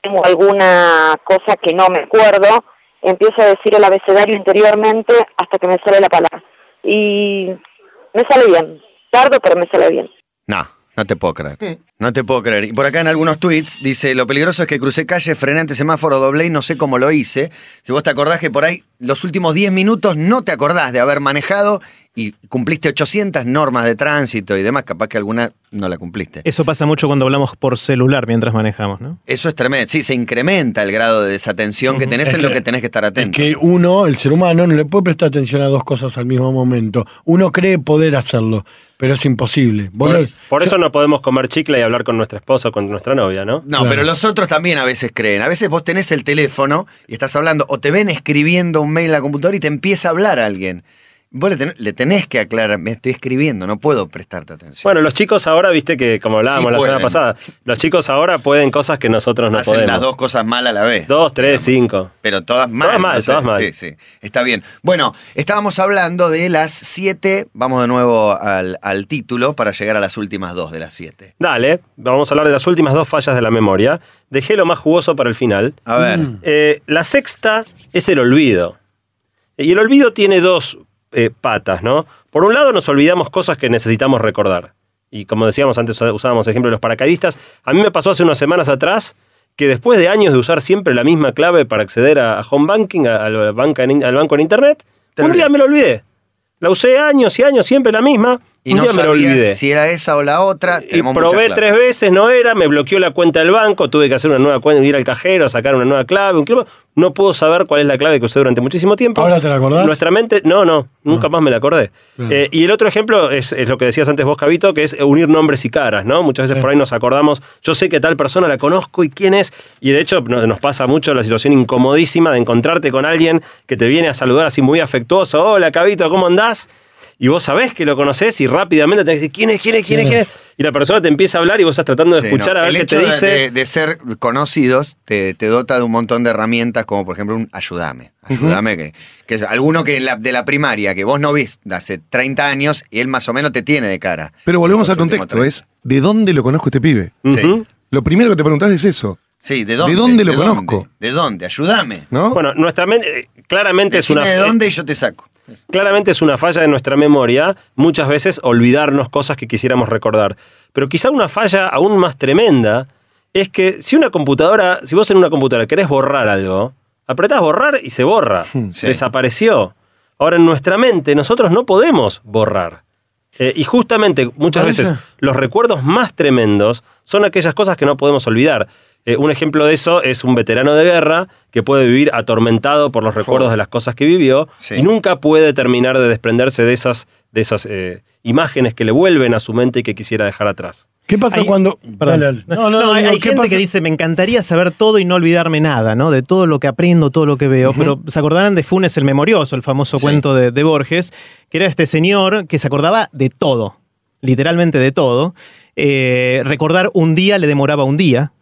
tengo alguna cosa que no me acuerdo, empiezo a decir el abecedario interiormente hasta que me sale la palabra. Y me sale bien, tardo pero me sale bien. No, no te puedo creer. No te puedo creer. Y por acá en algunos tweets dice, lo peligroso es que crucé calle, frené ante semáforo, doblé y no sé cómo lo hice. Si vos te acordás que por ahí los últimos 10 minutos no te acordás de haber manejado y cumpliste 800 normas de tránsito y demás, capaz que alguna no la cumpliste. Eso pasa mucho cuando hablamos por celular mientras manejamos, ¿no? Eso es tremendo. Sí, se incrementa el grado de desatención que tenés Es en lo que- tenés que estar Es atento. que uno, el ser humano, no le puede prestar atención a dos cosas al mismo momento. Uno cree poder hacerlo, pero es imposible. Por- no- Por yo- eso no podemos comer chicle y hablar con nuestra esposa o con nuestra novia, ¿no? No, Claro. pero los otros también a veces creen. A veces vos tenés el teléfono y estás hablando, o te ven escribiendo un mail en la computadora y te empieza a hablar alguien. Vos le, ten- le tenés que aclarar, me estoy escribiendo, no puedo prestarte atención. Bueno, los chicos ahora, viste que como hablábamos Sí la semana pasada, los chicos ahora pueden cosas que nosotros no Hacen podemos. las dos cosas mal a la vez. Dos, tres, cinco. Pero todas mal. Todas mal, no sé. todas mal. Sí, sí. Está bien. Bueno, estábamos hablando de las siete. Vamos de nuevo al, al título para llegar a las últimas dos de las siete. Dale, vamos a hablar de las últimas dos fallas de la memoria. Dejé lo más jugoso para el final. A ver. Eh, la sexta es el olvido. Y el olvido tiene dos eh, patas, ¿no? Por un lado nos olvidamos cosas que necesitamos recordar. Y como decíamos antes, usábamos el ejemplo de los paracaidistas. A mí me pasó hace unas semanas atrás que después de años de usar siempre la misma clave para acceder a, home banking, al, banca en- al banco en internet, Te un día me lo olvidé. La usé años y años, siempre la misma. Y no día me lo olvidé. si era esa o la otra. Y probé tres veces, no era, me bloqueó la cuenta del banco, tuve que hacer una nueva cuenta, ir al cajero, sacar una nueva clave, un kilómetro. No puedo saber cuál es la clave que usé durante muchísimo tiempo. ¿Ahora te la acordás? Nuestra mente, no, no, nunca Ah. más me la acordé. Claro. Eh, y el otro ejemplo es, es lo que decías antes vos, Cabito, que es unir nombres y caras, ¿no? Muchas veces Sí. por ahí nos acordamos, yo sé que tal persona la conozco y quién es, y de hecho no- nos pasa mucho la situación incomodísima de encontrarte con alguien que te viene a saludar así muy afectuoso, hola Cabito, ¿cómo andás? Y vos sabés que lo conocés y rápidamente tenés que decir, ¿quién es, quién es, quién es, quién es? Y la persona te empieza a hablar y vos estás tratando de Sí, escuchar no. a ver El qué hecho te de- dice. De, de ser conocidos te, te dota de un montón de herramientas, como por ejemplo un ayúdame. Ayúdame, que, que es alguno que la- de la primaria que vos no ves de hace 30 años y él más o menos te tiene de cara. Pero volvemos al contexto, 30. es ¿de dónde lo conozco este pibe? Lo primero que te preguntás es eso, Sí, ¿de dónde? ¿De dónde lo conozco? ¿De dónde? Ayúdame. ¿no? Bueno, nuestra mente eh, claramente es una de dónde y yo te saco. Claramente es una falla de nuestra memoria, muchas veces olvidarnos cosas que quisiéramos recordar. Pero quizá una falla aún más tremenda es que si una computadora, si vos en una computadora querés borrar algo, apretás borrar y se borra. [LAUGHS] Sí. Desapareció. Ahora en nuestra mente nosotros no podemos borrar. Eh, y justamente muchas veces los recuerdos más tremendos son aquellas cosas que no podemos olvidar. Eh, un ejemplo de eso es un veterano de guerra que puede vivir atormentado por los recuerdos de las cosas que vivió Sí. y nunca puede terminar de desprenderse de esas, de esas eh, imágenes que le vuelven a su mente y que quisiera dejar atrás. ¿Qué pasa Hay- cuando.? Perdón. Dale, dale. No, no, hay, digo, hay ¿qué gente pasa? que dice, me encantaría saber todo y no olvidarme nada, ¿no? De todo lo que aprendo, todo lo que veo. Pero se acordarán de Funes el Memorioso, el famoso Sí. cuento de, de Borges, que era este señor que se acordaba de todo, literalmente de todo. Eh, recordar un día le demoraba un día,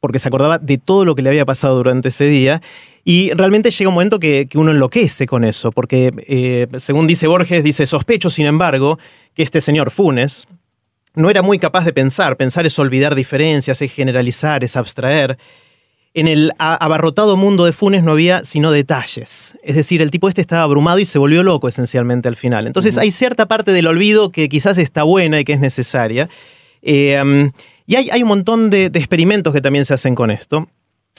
porque se acordaba de todo lo que le había pasado durante ese día. Y realmente llega un momento que, que uno enloquece con eso, porque eh, según dice Borges, dice, sospecho, sin embargo, que este señor Funes, no era muy capaz de pensar. Pensar es olvidar diferencias, es generalizar, es abstraer. En el abarrotado mundo de Funes no había sino detalles. Es decir, el tipo este estaba abrumado y se volvió loco esencialmente al final. Entonces hay cierta parte del olvido que quizás está buena y que es necesaria. Eh, y hay, hay un montón de, de experimentos que también se hacen con esto.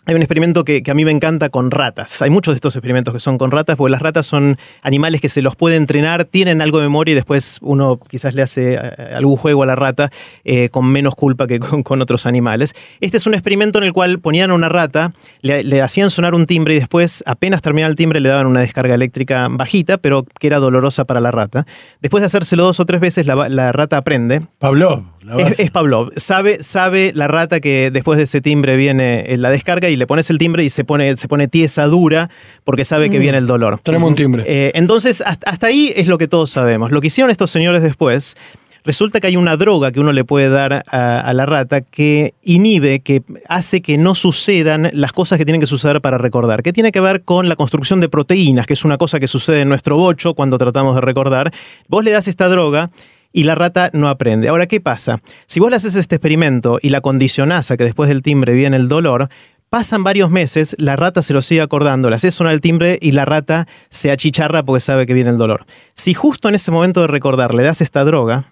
Hay un experimento que, que a mí me encanta con ratas. Hay muchos de estos experimentos que son con ratas, porque las ratas son animales que se los puede entrenar, tienen algo de memoria y después uno quizás le hace eh, algún juego a la rata eh, con menos culpa que con, con otros animales. Este es un experimento en el cual ponían a una rata, le, le hacían sonar un timbre y después, apenas terminaba el timbre, le daban una descarga eléctrica bajita, pero que era dolorosa para la rata. Después de hacérselo dos o tres veces, la, la rata aprende, Pablo. es, es Pavlov. Sabe, sabe la rata que después de ese timbre viene eh, la descarga y le pones el timbre y se pone, se pone tiesa, dura, porque sabe que viene el dolor. Tenemos un timbre. Eh, entonces, hasta, hasta ahí es lo que todos sabemos. Lo que hicieron estos señores después, resulta que hay una droga que uno le puede dar a, a la rata que inhibe, que hace que no sucedan las cosas que tienen que suceder para recordar, que tiene que ver con la construcción de proteínas, que es una cosa que sucede en nuestro bocho cuando tratamos de recordar. Vos le das esta droga y la rata no aprende. Ahora, ¿qué pasa? Si vos le haces este experimento y la condicionás a que después del timbre viene el dolor, pasan varios meses, la rata se lo sigue acordando, le haces sonar el timbre y la rata se achicharra porque sabe que viene el dolor. Si justo en ese momento de recordar le das esta droga,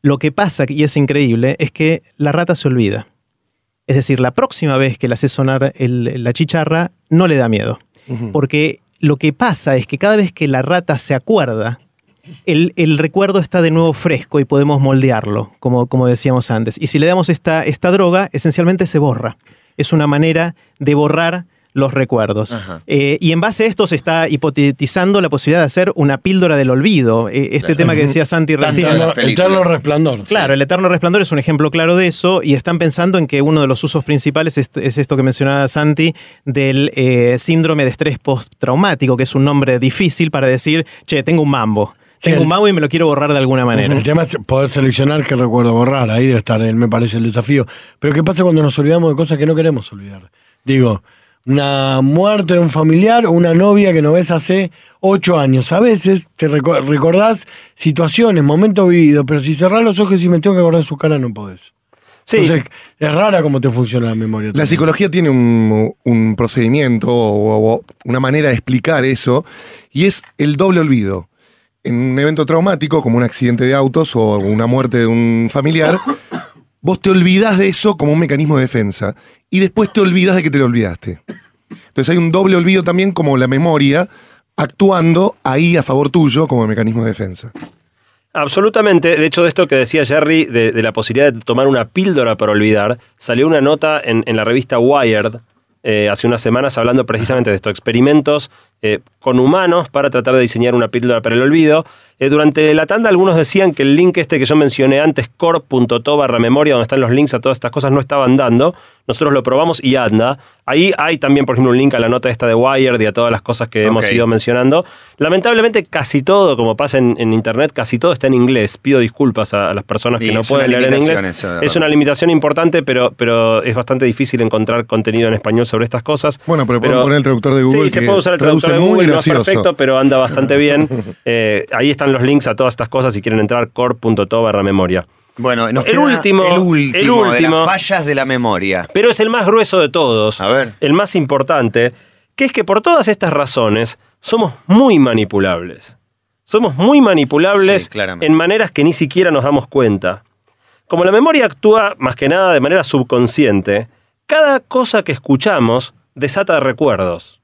lo que pasa, y es increíble, es que la rata se olvida. Es decir, la próxima vez que le haces sonar el- la chicharra, no le da miedo. Porque lo que pasa es que cada vez que la rata se acuerda, el, el recuerdo está de nuevo fresco y podemos moldearlo, como, como decíamos antes. Y si le damos esta, esta droga, esencialmente se borra. Es una manera de borrar los recuerdos. Eh, y en base a esto se está hipotetizando la posibilidad de hacer una píldora del olvido. Eh, este tema que decía Santi recién. Eterno, eterno resplandor. Claro, el eterno resplandor es un ejemplo claro de eso y están pensando en que uno de los usos principales es, es esto que mencionaba Santi del eh, síndrome de estrés postraumático, que es un nombre difícil para decir, che, tengo un mambo. Tengo el- un mambo y me lo quiero borrar de alguna manera. El tema es poder seleccionar qué recuerdo borrar. Ahí debe estar, él me parece el desafío. Pero ¿qué pasa cuando nos olvidamos de cosas que no queremos olvidar? Digo, una muerte de un familiar o una novia que no ves hace ocho años. A veces te reco- recordás situaciones, momentos vividos, pero si cerrás los ojos y me tengo que acordar su cara, no podés. Sí, Entonces, es rara cómo te funciona la memoria. La también. psicología tiene un, un procedimiento o, o una manera de explicar eso y es el doble olvido. En un evento traumático, como un accidente de autos o una muerte de un familiar, vos te olvidás de eso como un mecanismo de defensa y después te olvidas de que te lo olvidaste. Entonces hay un doble olvido también como la memoria actuando ahí a favor tuyo como mecanismo de defensa. Absolutamente. De hecho, de esto que decía Jerry, de, la posibilidad de tomar una píldora para olvidar, salió una nota en, en la revista Wired eh, hace unas semanas hablando precisamente de estos experimentos eh, con humanos para tratar de diseñar una píldora para el olvido. Eh, durante la tanda algunos decían que el link este que yo mencioné antes, core.to barra memoria, donde están los links a todas estas cosas, no estaban dando. Nosotros lo probamos y anda. Ahí hay también, por ejemplo, un link a la nota esta de Wired y a todas las cosas que hemos ido mencionando. Lamentablemente, casi todo, como pasa en, en internet, casi todo está en inglés. Pido disculpas a, a las personas Y que no pueden leer en inglés. eso, es una limitación importante, pero, pero es bastante difícil encontrar contenido en español sobre estas cosas. Bueno, pero podemos poner el traductor de Google Sí, se puede usar el traductor de muy Google, no es gracioso. perfecto, pero anda bastante bien. [LAUGHS] Eh, ahí están los links a todas estas cosas si quieren entrar, core.to barra memoria. Bueno, nos El queda último, el último, el de las fallas de la memoria. Pero es el más grueso de todos. A ver. El más importante, que es que por todas estas razones somos muy manipulables. Somos muy manipulables Sí, en maneras que ni siquiera nos damos cuenta. Como la memoria actúa más que nada de manera subconsciente, cada cosa que escuchamos desata recuerdos.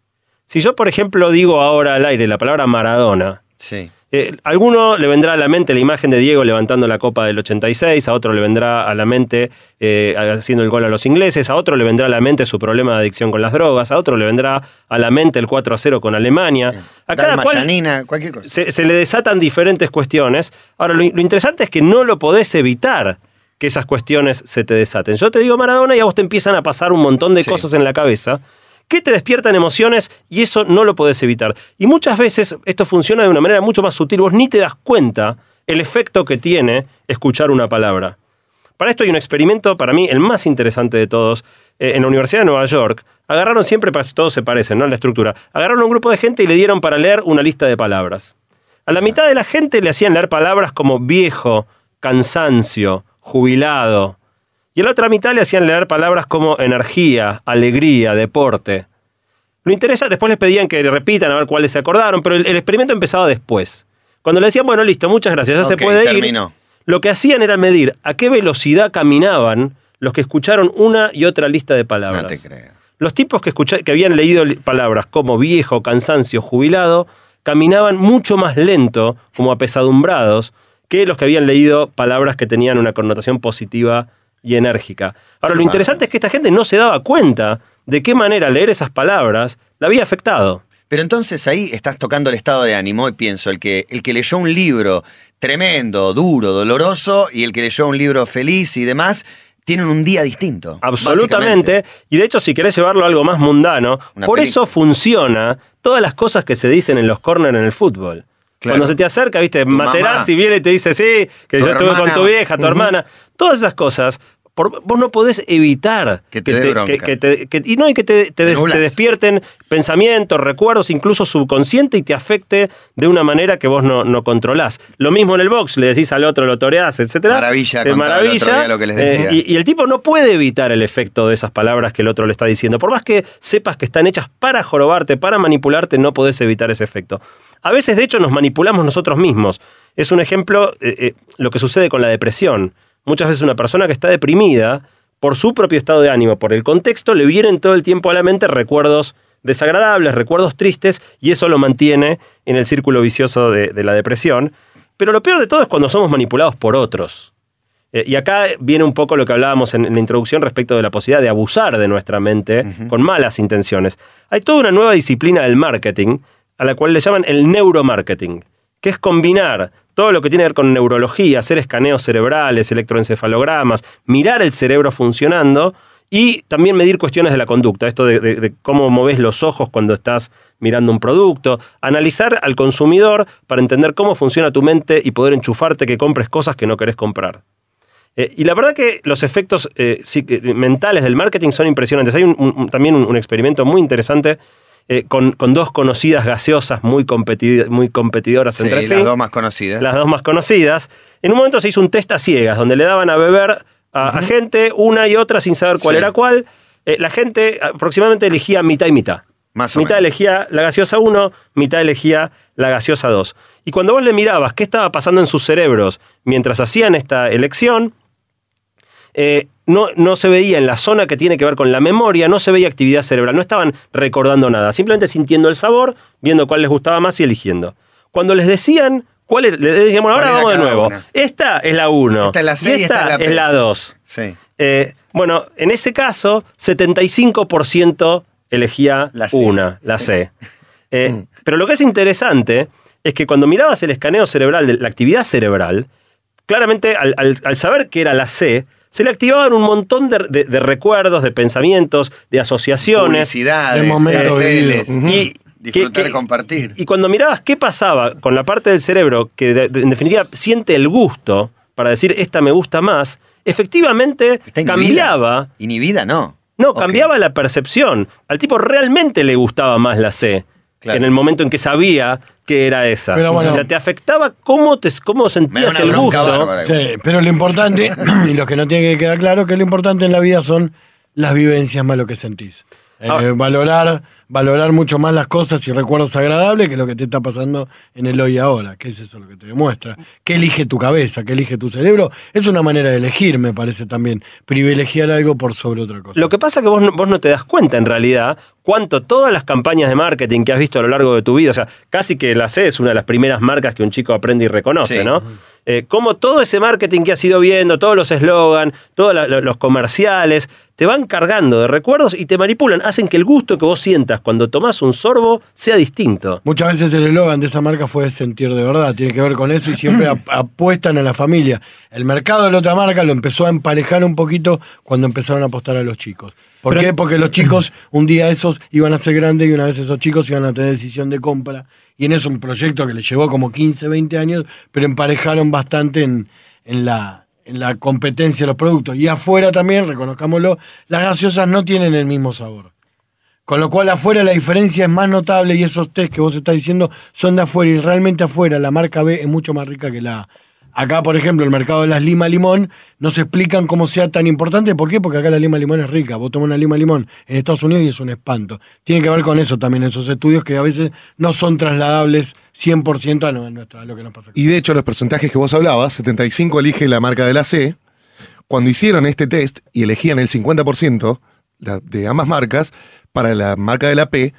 Si yo, por ejemplo, digo ahora al aire la palabra Maradona, Sí. eh, a alguno le vendrá a la mente la imagen de Diego levantando la copa del 86, a otro le vendrá a la mente eh, haciendo el gol a los ingleses, a otro le vendrá a la mente su problema de adicción con las drogas, a otro le vendrá a la mente el 4 a 0 con Alemania. A cada cual Yanina, cualquier cosa. se, se le desatan diferentes cuestiones. Ahora, lo, lo interesante es que no lo podés evitar. Que que esas cuestiones se te desaten. Yo te digo Maradona y a vos te empiezan a pasar un montón de Sí. cosas en la cabeza que te despiertan emociones y eso no lo podés evitar. Y muchas veces esto funciona de una manera mucho más sutil, vos ni te das cuenta el efecto que tiene escuchar una palabra. Para esto hay un experimento, para mí, el más interesante de todos. Eh, en la Universidad de Nueva York, agarraron siempre, todos se parecen, ¿no? En la estructura. Agarraron a un grupo de gente y le dieron para leer una lista de palabras. A la mitad de la gente le hacían leer palabras como viejo, cansancio, jubilado. Y a la otra mitad le hacían leer palabras como energía, alegría, deporte. Lo interesa, después les pedían que repitan a ver cuáles se acordaron, pero el, el experimento empezaba después. Cuando le decían, bueno, listo, muchas gracias, ya se puede ir. terminó. Lo que hacían era medir a qué velocidad caminaban los que escucharon una y otra lista de palabras. No te creo. Los tipos que, que habían leído palabras como viejo, cansancio, jubilado, caminaban mucho más lento, como apesadumbrados, que los que habían leído palabras que tenían una connotación positiva y enérgica. Ahora, lo interesante es que esta gente no se daba cuenta de qué manera leer esas palabras la había afectado. Pero entonces ahí estás tocando el estado de ánimo y pienso, el que, el que leyó un libro tremendo, duro, doloroso, y el que leyó un libro feliz y demás, tienen un día distinto. Absolutamente. Y de hecho, si querés llevarlo a algo más mundano, Una por eso funciona todas las cosas que se dicen en los corners en el fútbol. Claro. Cuando se te acerca, viste, Materazzi mamá. viene y te dice, sí, que yo estuve con tu vieja, tu hermana. Todas esas cosas, por- vos no podés evitar Que te que- que y no hay que te, te des- despierten pensamientos, recuerdos, incluso subconsciente y te afecte de una manera que vos no, no controlás. Lo mismo en el box, le decís al otro, lo toreás, etc. Maravilla, lo que les decía. y, y el tipo no puede evitar el efecto de esas palabras que el otro le está diciendo. Por más que sepas que están hechas para jorobarte, para manipularte, no podés evitar ese efecto. A veces, de hecho, nos manipulamos nosotros mismos. Es un ejemplo eh, eh, lo que sucede con la depresión. Muchas veces una persona que está deprimida, por su propio estado de ánimo, por el contexto, le vienen todo el tiempo a la mente recuerdos desagradables, recuerdos tristes, y eso lo mantiene en el círculo vicioso de, de la depresión. Pero lo peor de todo es cuando somos manipulados por otros. Eh, y acá viene un poco lo que hablábamos en, en la introducción respecto de la posibilidad de abusar de nuestra mente con malas intenciones. Hay toda una nueva disciplina del marketing a la cual le llaman el neuromarketing, que es combinar todo lo que tiene que ver con neurología, hacer escaneos cerebrales, electroencefalogramas, mirar el cerebro funcionando y también medir cuestiones de la conducta, esto de, cómo moves los ojos cuando estás mirando un producto, analizar al consumidor para entender cómo funciona tu mente y poder enchufarte que compres cosas que no querés comprar. Eh, y la verdad que los efectos eh, eh, mentales del marketing son impresionantes. Hay también un experimento muy interesante eh, con, con dos conocidas gaseosas muy, muy competidoras Sí, entre las sí dos más conocidas. las dos más conocidas. En un momento se hizo un test a ciegas, donde le daban a beber a, a gente una y otra sin saber cuál Sí. era cuál. Eh, la gente aproximadamente elegía mitad y mitad. Más o mitad menos. elegía la gaseosa 1, mitad elegía la gaseosa 2. Y cuando vos le mirabas qué estaba pasando en sus cerebros mientras hacían esta elección, eh, no, no se veía en la zona que tiene que ver con la memoria, no se veía actividad cerebral, no estaban recordando nada, simplemente sintiendo el sabor, viendo cuál les gustaba más y eligiendo. Cuando les decían cuál era- les decían, bueno, ¿Cuál ahora vamos de nuevo. una? Esta es la 1. Esta es la C y esta es la P. es la 2. Sí. Eh, bueno, en ese caso, 75% elegía La C. una, la C. Eh, Pero lo que es interesante es que cuando mirabas el escaneo cerebral de la actividad cerebral, claramente al, al- al saber que era la C, se le activaban un montón de, de- de recuerdos, de pensamientos, de asociaciones. Publicidades, de momento carteles. Y, disfrutar que- y compartir. y cuando mirabas qué pasaba con la parte del cerebro que de- de- en definitiva siente el gusto para decir esta me gusta más, efectivamente Está cambiaba. Inhibida, no. No, cambiaba la percepción. Al tipo realmente le gustaba más la C. Claro. En el momento en que sabía que era esa. Pero bueno. o sea, te afectaba cómo, te, cómo sentías el gusto. Sí, pero lo importante, [CLEARS THROAT] y lo que no tiene que quedar claro, que lo importante en la vida son las vivencias más lo que sentís. Eh, Ah. valorar, valorar mucho más las cosas y recuerdos agradables que lo que te está pasando en el hoy y ahora, que es eso lo que te demuestra. ¿Qué elige tu cabeza? ¿Qué elige tu cerebro? Es una manera de elegir, me parece también, privilegiar algo por sobre otra cosa. Lo que pasa es que vos no, vos no te das cuenta en realidad cuánto todas las campañas de marketing que has visto a lo largo de tu vida, o sea, casi que la C es una de las primeras marcas que un chico aprende y reconoce, Sí. ¿no? Eh, cómo todo ese marketing que has ido viendo, todos los eslogan, todos los comerciales, te van cargando de recuerdos y te manipulan, hacen que el gusto que vos sientas cuando tomás un sorbo sea distinto. Muchas veces el eslogan de esa marca fue sentir de verdad, tiene que ver con eso y siempre [CLEARS THROAT] ap- apuestan a la familia. El mercado de la otra marca lo empezó a emparejar un poquito cuando empezaron a apostar a los chicos. ¿Por Pero- qué? Porque los chicos un día esos iban a ser grandes y una vez esos chicos iban a tener decisión de compra. Y en eso un proyecto que les llevó como 15, 20 años, pero emparejaron bastante en, en la, en la competencia de los productos. Y afuera también, reconozcámoslo, las gaseosas no tienen el mismo sabor. Con lo cual afuera la diferencia es más notable y esos test que vos estás diciendo son de afuera y realmente afuera la marca B es mucho más rica que la. Acá, por ejemplo, el mercado de las lima limón no se explican cómo sea tan importante. ¿Por qué? Porque acá la lima limón es rica. Vos tomás una lima limón en Estados Unidos y es un espanto. Tiene que ver con eso también, esos estudios que a veces no son trasladables 100% a, a lo que nos pasa. Y de hecho, los porcentajes que vos hablabas, 75 elige la marca de la C. Cuando hicieron este test y elegían el 50% la- de ambas marcas, para la marca de la P,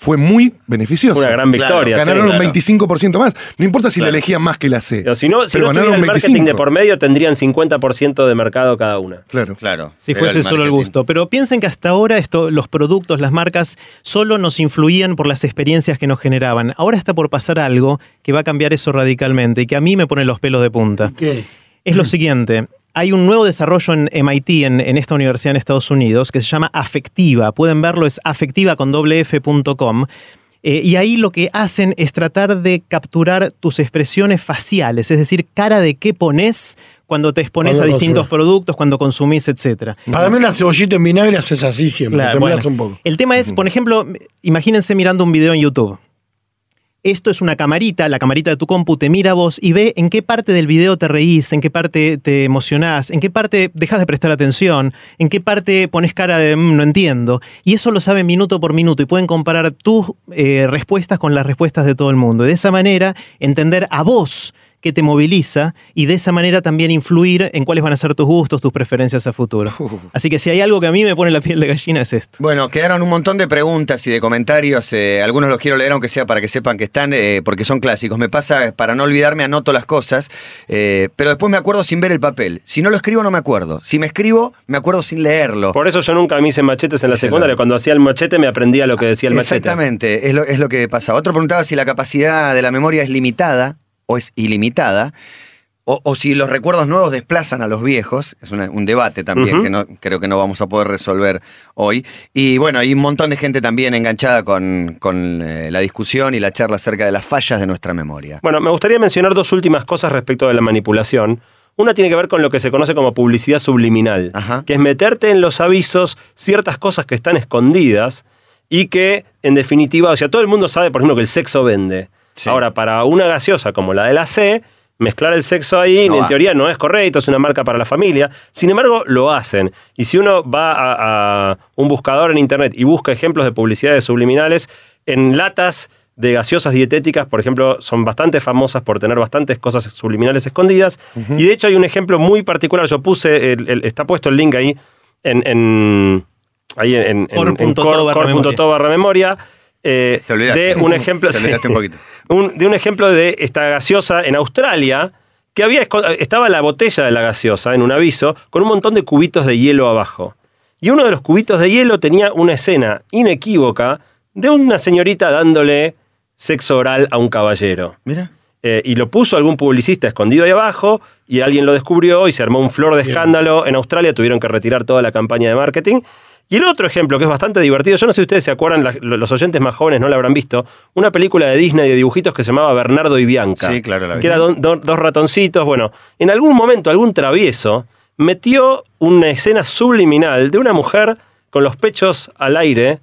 fue muy beneficioso. Una gran Claro, victoria. sí. Ganaron claro. un 25% más. No importa si Claro. la elegían más que la C. Pero si no, si pero no ganaron el marketing de 25. por medio, tendrían 50% de mercado cada una. Claro. Claro. Si fuese solo el gusto. Pero piensen que hasta ahora esto, los productos, las marcas, solo nos influían por las experiencias que nos generaban. Ahora está por pasar algo que va a cambiar eso radicalmente y que a mí me pone los pelos de punta. ¿Qué es? Es lo siguiente. Hay un nuevo desarrollo en MIT, en, en esta universidad en Estados Unidos, que se llama Afectiva. Pueden verlo, es afectiva con doble F.com. Eh, y ahí lo que hacen es tratar de capturar tus expresiones faciales, es decir, cara de qué pones cuando te expones a distintos productos, cuando consumís, etc. Para mí una cebollita en vinagre haces así siempre. Claro, bueno. un poco. El tema es, por ejemplo, imagínense mirando un video en YouTube. Esto es una camarita, la camarita de tu compu te mira a vos y ve en qué parte del video te reís, en qué parte te emocionás, en qué parte dejas de prestar atención, en qué parte pones cara de "Mm, no entiendo. Y eso lo saben minuto por minuto y pueden comparar tus eh, respuestas con las respuestas de todo el mundo. Y de esa manera entender a vos qué te moviliza y de esa manera también influir en cuáles van a ser tus gustos, tus preferencias a futuro. Así que si hay algo que a mí me pone la piel de gallina es esto. Bueno, quedaron un montón de preguntas y de comentarios. eh, algunos los quiero leer, aunque sea para que sepan que están, eh, porque son clásicos. Me pasa, para no olvidarme, anoto las cosas, eh, pero después me acuerdo sin ver el papel. Si no lo escribo, no me acuerdo. Si me escribo, me acuerdo sin leerlo. Por eso yo nunca me hice machetes en la secundaria. Cuando hacía el machete me aprendía lo que decía el machete. Exactamente, es lo, es lo que pasa. Otro preguntaba si la capacidad de la memoria es limitada o es ilimitada. O, o si los recuerdos nuevos desplazan a los viejos, es una- un debate también que no, creo que no vamos a poder resolver hoy. Y bueno, hay un montón de gente también enganchada con, con, eh, la discusión y la charla acerca de las fallas de nuestra memoria. Bueno, me gustaría mencionar dos últimas cosas respecto de la manipulación. Una tiene que ver con lo que se conoce como publicidad subliminal, Ajá. que es meterte en los avisos ciertas cosas que están escondidas y que, en definitiva, o sea, todo el mundo sabe, por ejemplo, que el sexo vende. Sí. Ahora, para una gaseosa como la de la C, mezclar el sexo ahí, No en va. teoría no es correcto, es una marca para la familia. Sin embargo, lo hacen. Y si uno va a, a un buscador en internet y busca ejemplos de publicidades subliminales, en latas de gaseosas dietéticas, por ejemplo, son bastante famosas por tener bastantes cosas subliminales escondidas. Y de hecho hay un ejemplo muy particular. Yo puse, el- el- está puesto el link ahí en, en- ahí en, en, en Core.to core- barra memoria. Eh, Te olvidaste. de un ejemplo Te sí. olvidaste un poquito. [LAUGHS] Un- de un ejemplo de esta gaseosa en Australia que había estaba la botella de la gaseosa en un aviso con un montón de cubitos de hielo abajo y uno de los cubitos de hielo tenía una escena inequívoca de una señorita dándole sexo oral a un caballero Mira. Eh, y lo puso algún publicista escondido ahí abajo y alguien lo descubrió y se armó un flor de escándalo en Australia, tuvieron que retirar toda la campaña de marketing. Y el otro ejemplo que es bastante divertido, yo no sé si ustedes se acuerdan, la- los oyentes más jóvenes no la habrán visto, una película de Disney de dibujitos que se llamaba Bernardo y Bianca. Sí, claro, la vi. Que era don- don- dos ratoncitos. Bueno, en algún momento algún travieso metió una escena subliminal de una mujer con los pechos al aire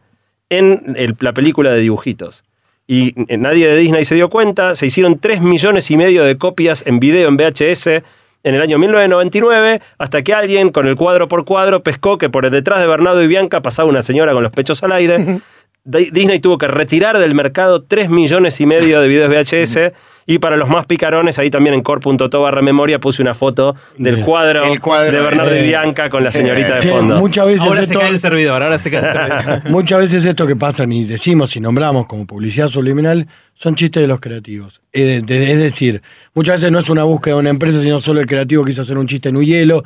en el- la película de dibujitos. Y eh, nadie de Disney se dio cuenta, se hicieron 3 millones y medio de copias en video en VHS en el año 1999, hasta que alguien con el cuadro por cuadro pescó que por detrás de Bernardo y Bianca pasaba una señora con los pechos al aire. [LAUGHS] Disney tuvo que retirar del mercado 3 millones y medio de videos VHS. Y para los más picarones, ahí también en core.to barra memoria puse una foto del cuadro, de Bernardo y Bianca con la señorita de fondo. Muchas veces ahora se cae el servidor, ahora se cae el [LAUGHS] servidor. muchas veces esto que pasa, y decimos y nombramos como publicidad subliminal, son chistes de los creativos. Es, decir, muchas veces no es una búsqueda de una empresa, sino solo el creativo quiso hacer un chiste en un hielo.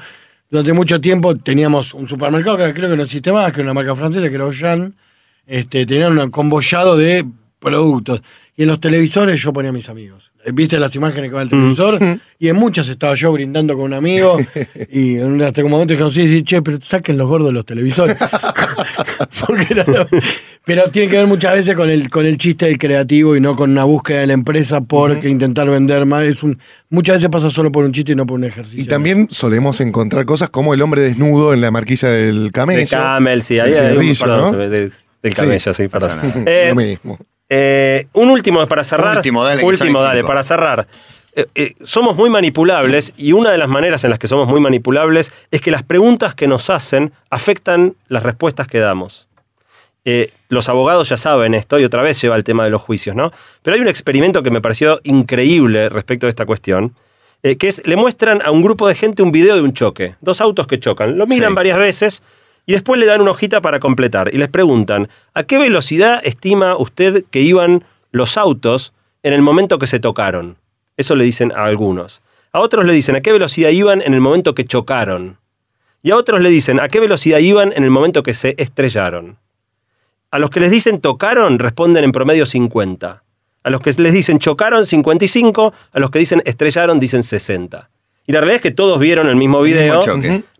Durante mucho tiempo teníamos un supermercado que creo que no existe más, que era una marca francesa, que era Ojan. Este, tenían un convollado de productos. Y en los televisores yo ponía a mis amigos. Viste las imágenes que va el televisor. [LAUGHS] Y en muchas estaba yo brindando con un amigo. [LAUGHS] y en un, hasta un momento dije, sí, sí, che, pero saquen los gordos de los televisores. [LAUGHS] pero tiene que ver muchas veces con el, con el chiste del creativo y no con una búsqueda de la empresa porque intentar vender más. Es un, muchas veces pasa solo por un chiste y no por un ejercicio. Y también solemos encontrar cosas como el hombre desnudo en la marquilla del camello. De camel, sí. Ahí hay ¿no? Del, camello, sí, perdón. [LAUGHS] Eh, Lo mismo. Eh, un último para cerrar. Último, dale. Último, dale, para cerrar. Eh, eh, somos muy manipulables y una de las maneras en las que somos muy manipulables es que las preguntas que nos hacen afectan las respuestas que damos. los abogados ya saben esto y otra vez lleva el tema de los juicios, ¿no? Pero hay un experimento que me pareció increíble respecto a esta cuestión, que es, le muestran a un grupo de gente un video de un choque, dos autos que chocan, lo miran varias veces y después le dan una hojita para completar y les preguntan, ¿a qué velocidad estima usted que iban los autos en el momento que se tocaron? Eso le dicen a algunos. A otros le dicen, ¿a qué velocidad iban en el momento que chocaron? Y a otros le dicen, ¿a qué velocidad iban en el momento que se estrellaron? A los que les dicen tocaron responden en promedio 50. A los que les dicen chocaron 55, a los que dicen estrellaron dicen 60. Y la realidad es que todos vieron el mismo video,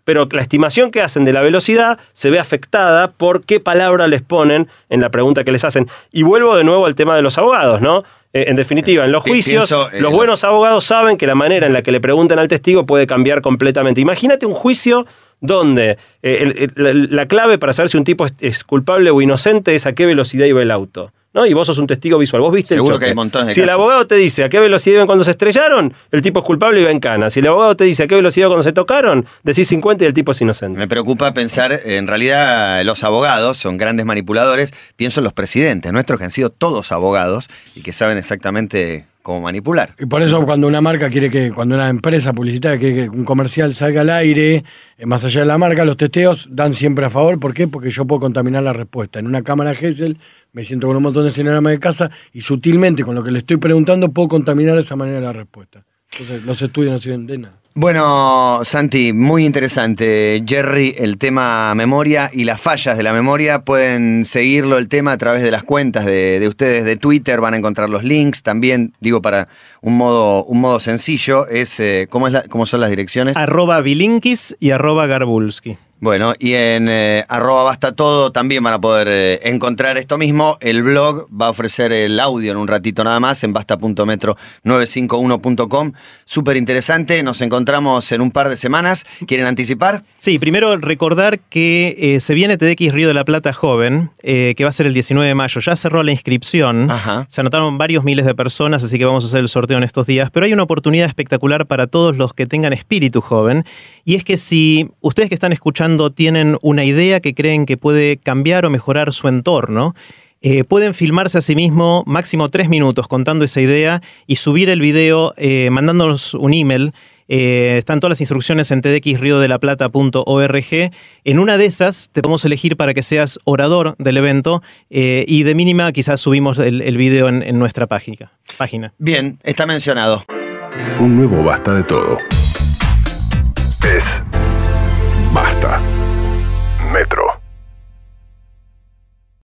pero la estimación que hacen de la velocidad se ve afectada por qué palabra les ponen en la pregunta que les hacen. Y vuelvo de nuevo al tema de los abogados, ¿no? Eh, en definitiva, en los juicios, eh, los buenos abogados saben que la manera en la que le preguntan al testigo puede cambiar completamente. Imagínate un juicio donde eh, la, clave para saber si un tipo es culpable o inocente es a qué velocidad iba el auto. ¿No? Y vos sos un testigo visual. Vos viste Seguro que hay montones de Si el abogado te dice a qué velocidad iban cuando se estrellaron, el tipo es culpable y va en cana. Si el abogado te dice a qué velocidad cuando se tocaron, decís 50 y el tipo es inocente. Me preocupa pensar, en realidad los abogados son grandes manipuladores. Pienso en los presidentes nuestros que han sido todos abogados y que saben exactamente cómo manipular. Y por eso cuando una marca quiere que, cuando una empresa publicitaria quiere que un comercial salga al aire, eh, más allá de la marca, los testeos dan siempre a favor. ¿Por qué? Porque yo puedo contaminar la respuesta. En una cámara Gesell me siento con un montón de cinemas de casa y sutilmente con lo que le estoy preguntando puedo contaminar de esa manera la respuesta. Entonces los estudios no sirven de nada. Bueno, Santi, muy interesante. Jerry, el tema memoria y las fallas de la memoria. Pueden seguirlo el tema a través de las cuentas de, ustedes de Twitter, van a encontrar los links. También, digo, para un modo, un modo sencillo, es, eh, ¿cómo, es ¿cómo son las direcciones? Arroba Bilinkis y arroba Garbulski. Bueno, y en eh, arroba basta todo también van a poder eh, encontrar esto mismo. El blog va a ofrecer el audio en un ratito nada más en basta.metro951.com. Súper interesante. Nos encontramos en un par de semanas. ¿Quieren anticipar? Sí, primero recordar que eh, se viene TDX Río de la Plata Joven, que va a ser el 19 de mayo. Ya cerró la inscripción. Se anotaron varios miles de personas, así que vamos a hacer el sorteo en estos días. Pero hay una oportunidad espectacular para todos los que tengan espíritu joven. Y es que si ustedes que están escuchando tienen una idea que creen que puede cambiar o mejorar su entorno, eh, pueden filmarse a sí mismo máximo tres minutos contando esa idea y subir el video eh, mandándonos un email. Eh, están todas las instrucciones en tdxriodelaplata.org. En una de esas te podemos elegir para que seas orador del evento y de mínima quizás subimos el, el video en, en nuestra página, página. Bien, está mencionado. Un nuevo basta de todo. Es Basta. Metro.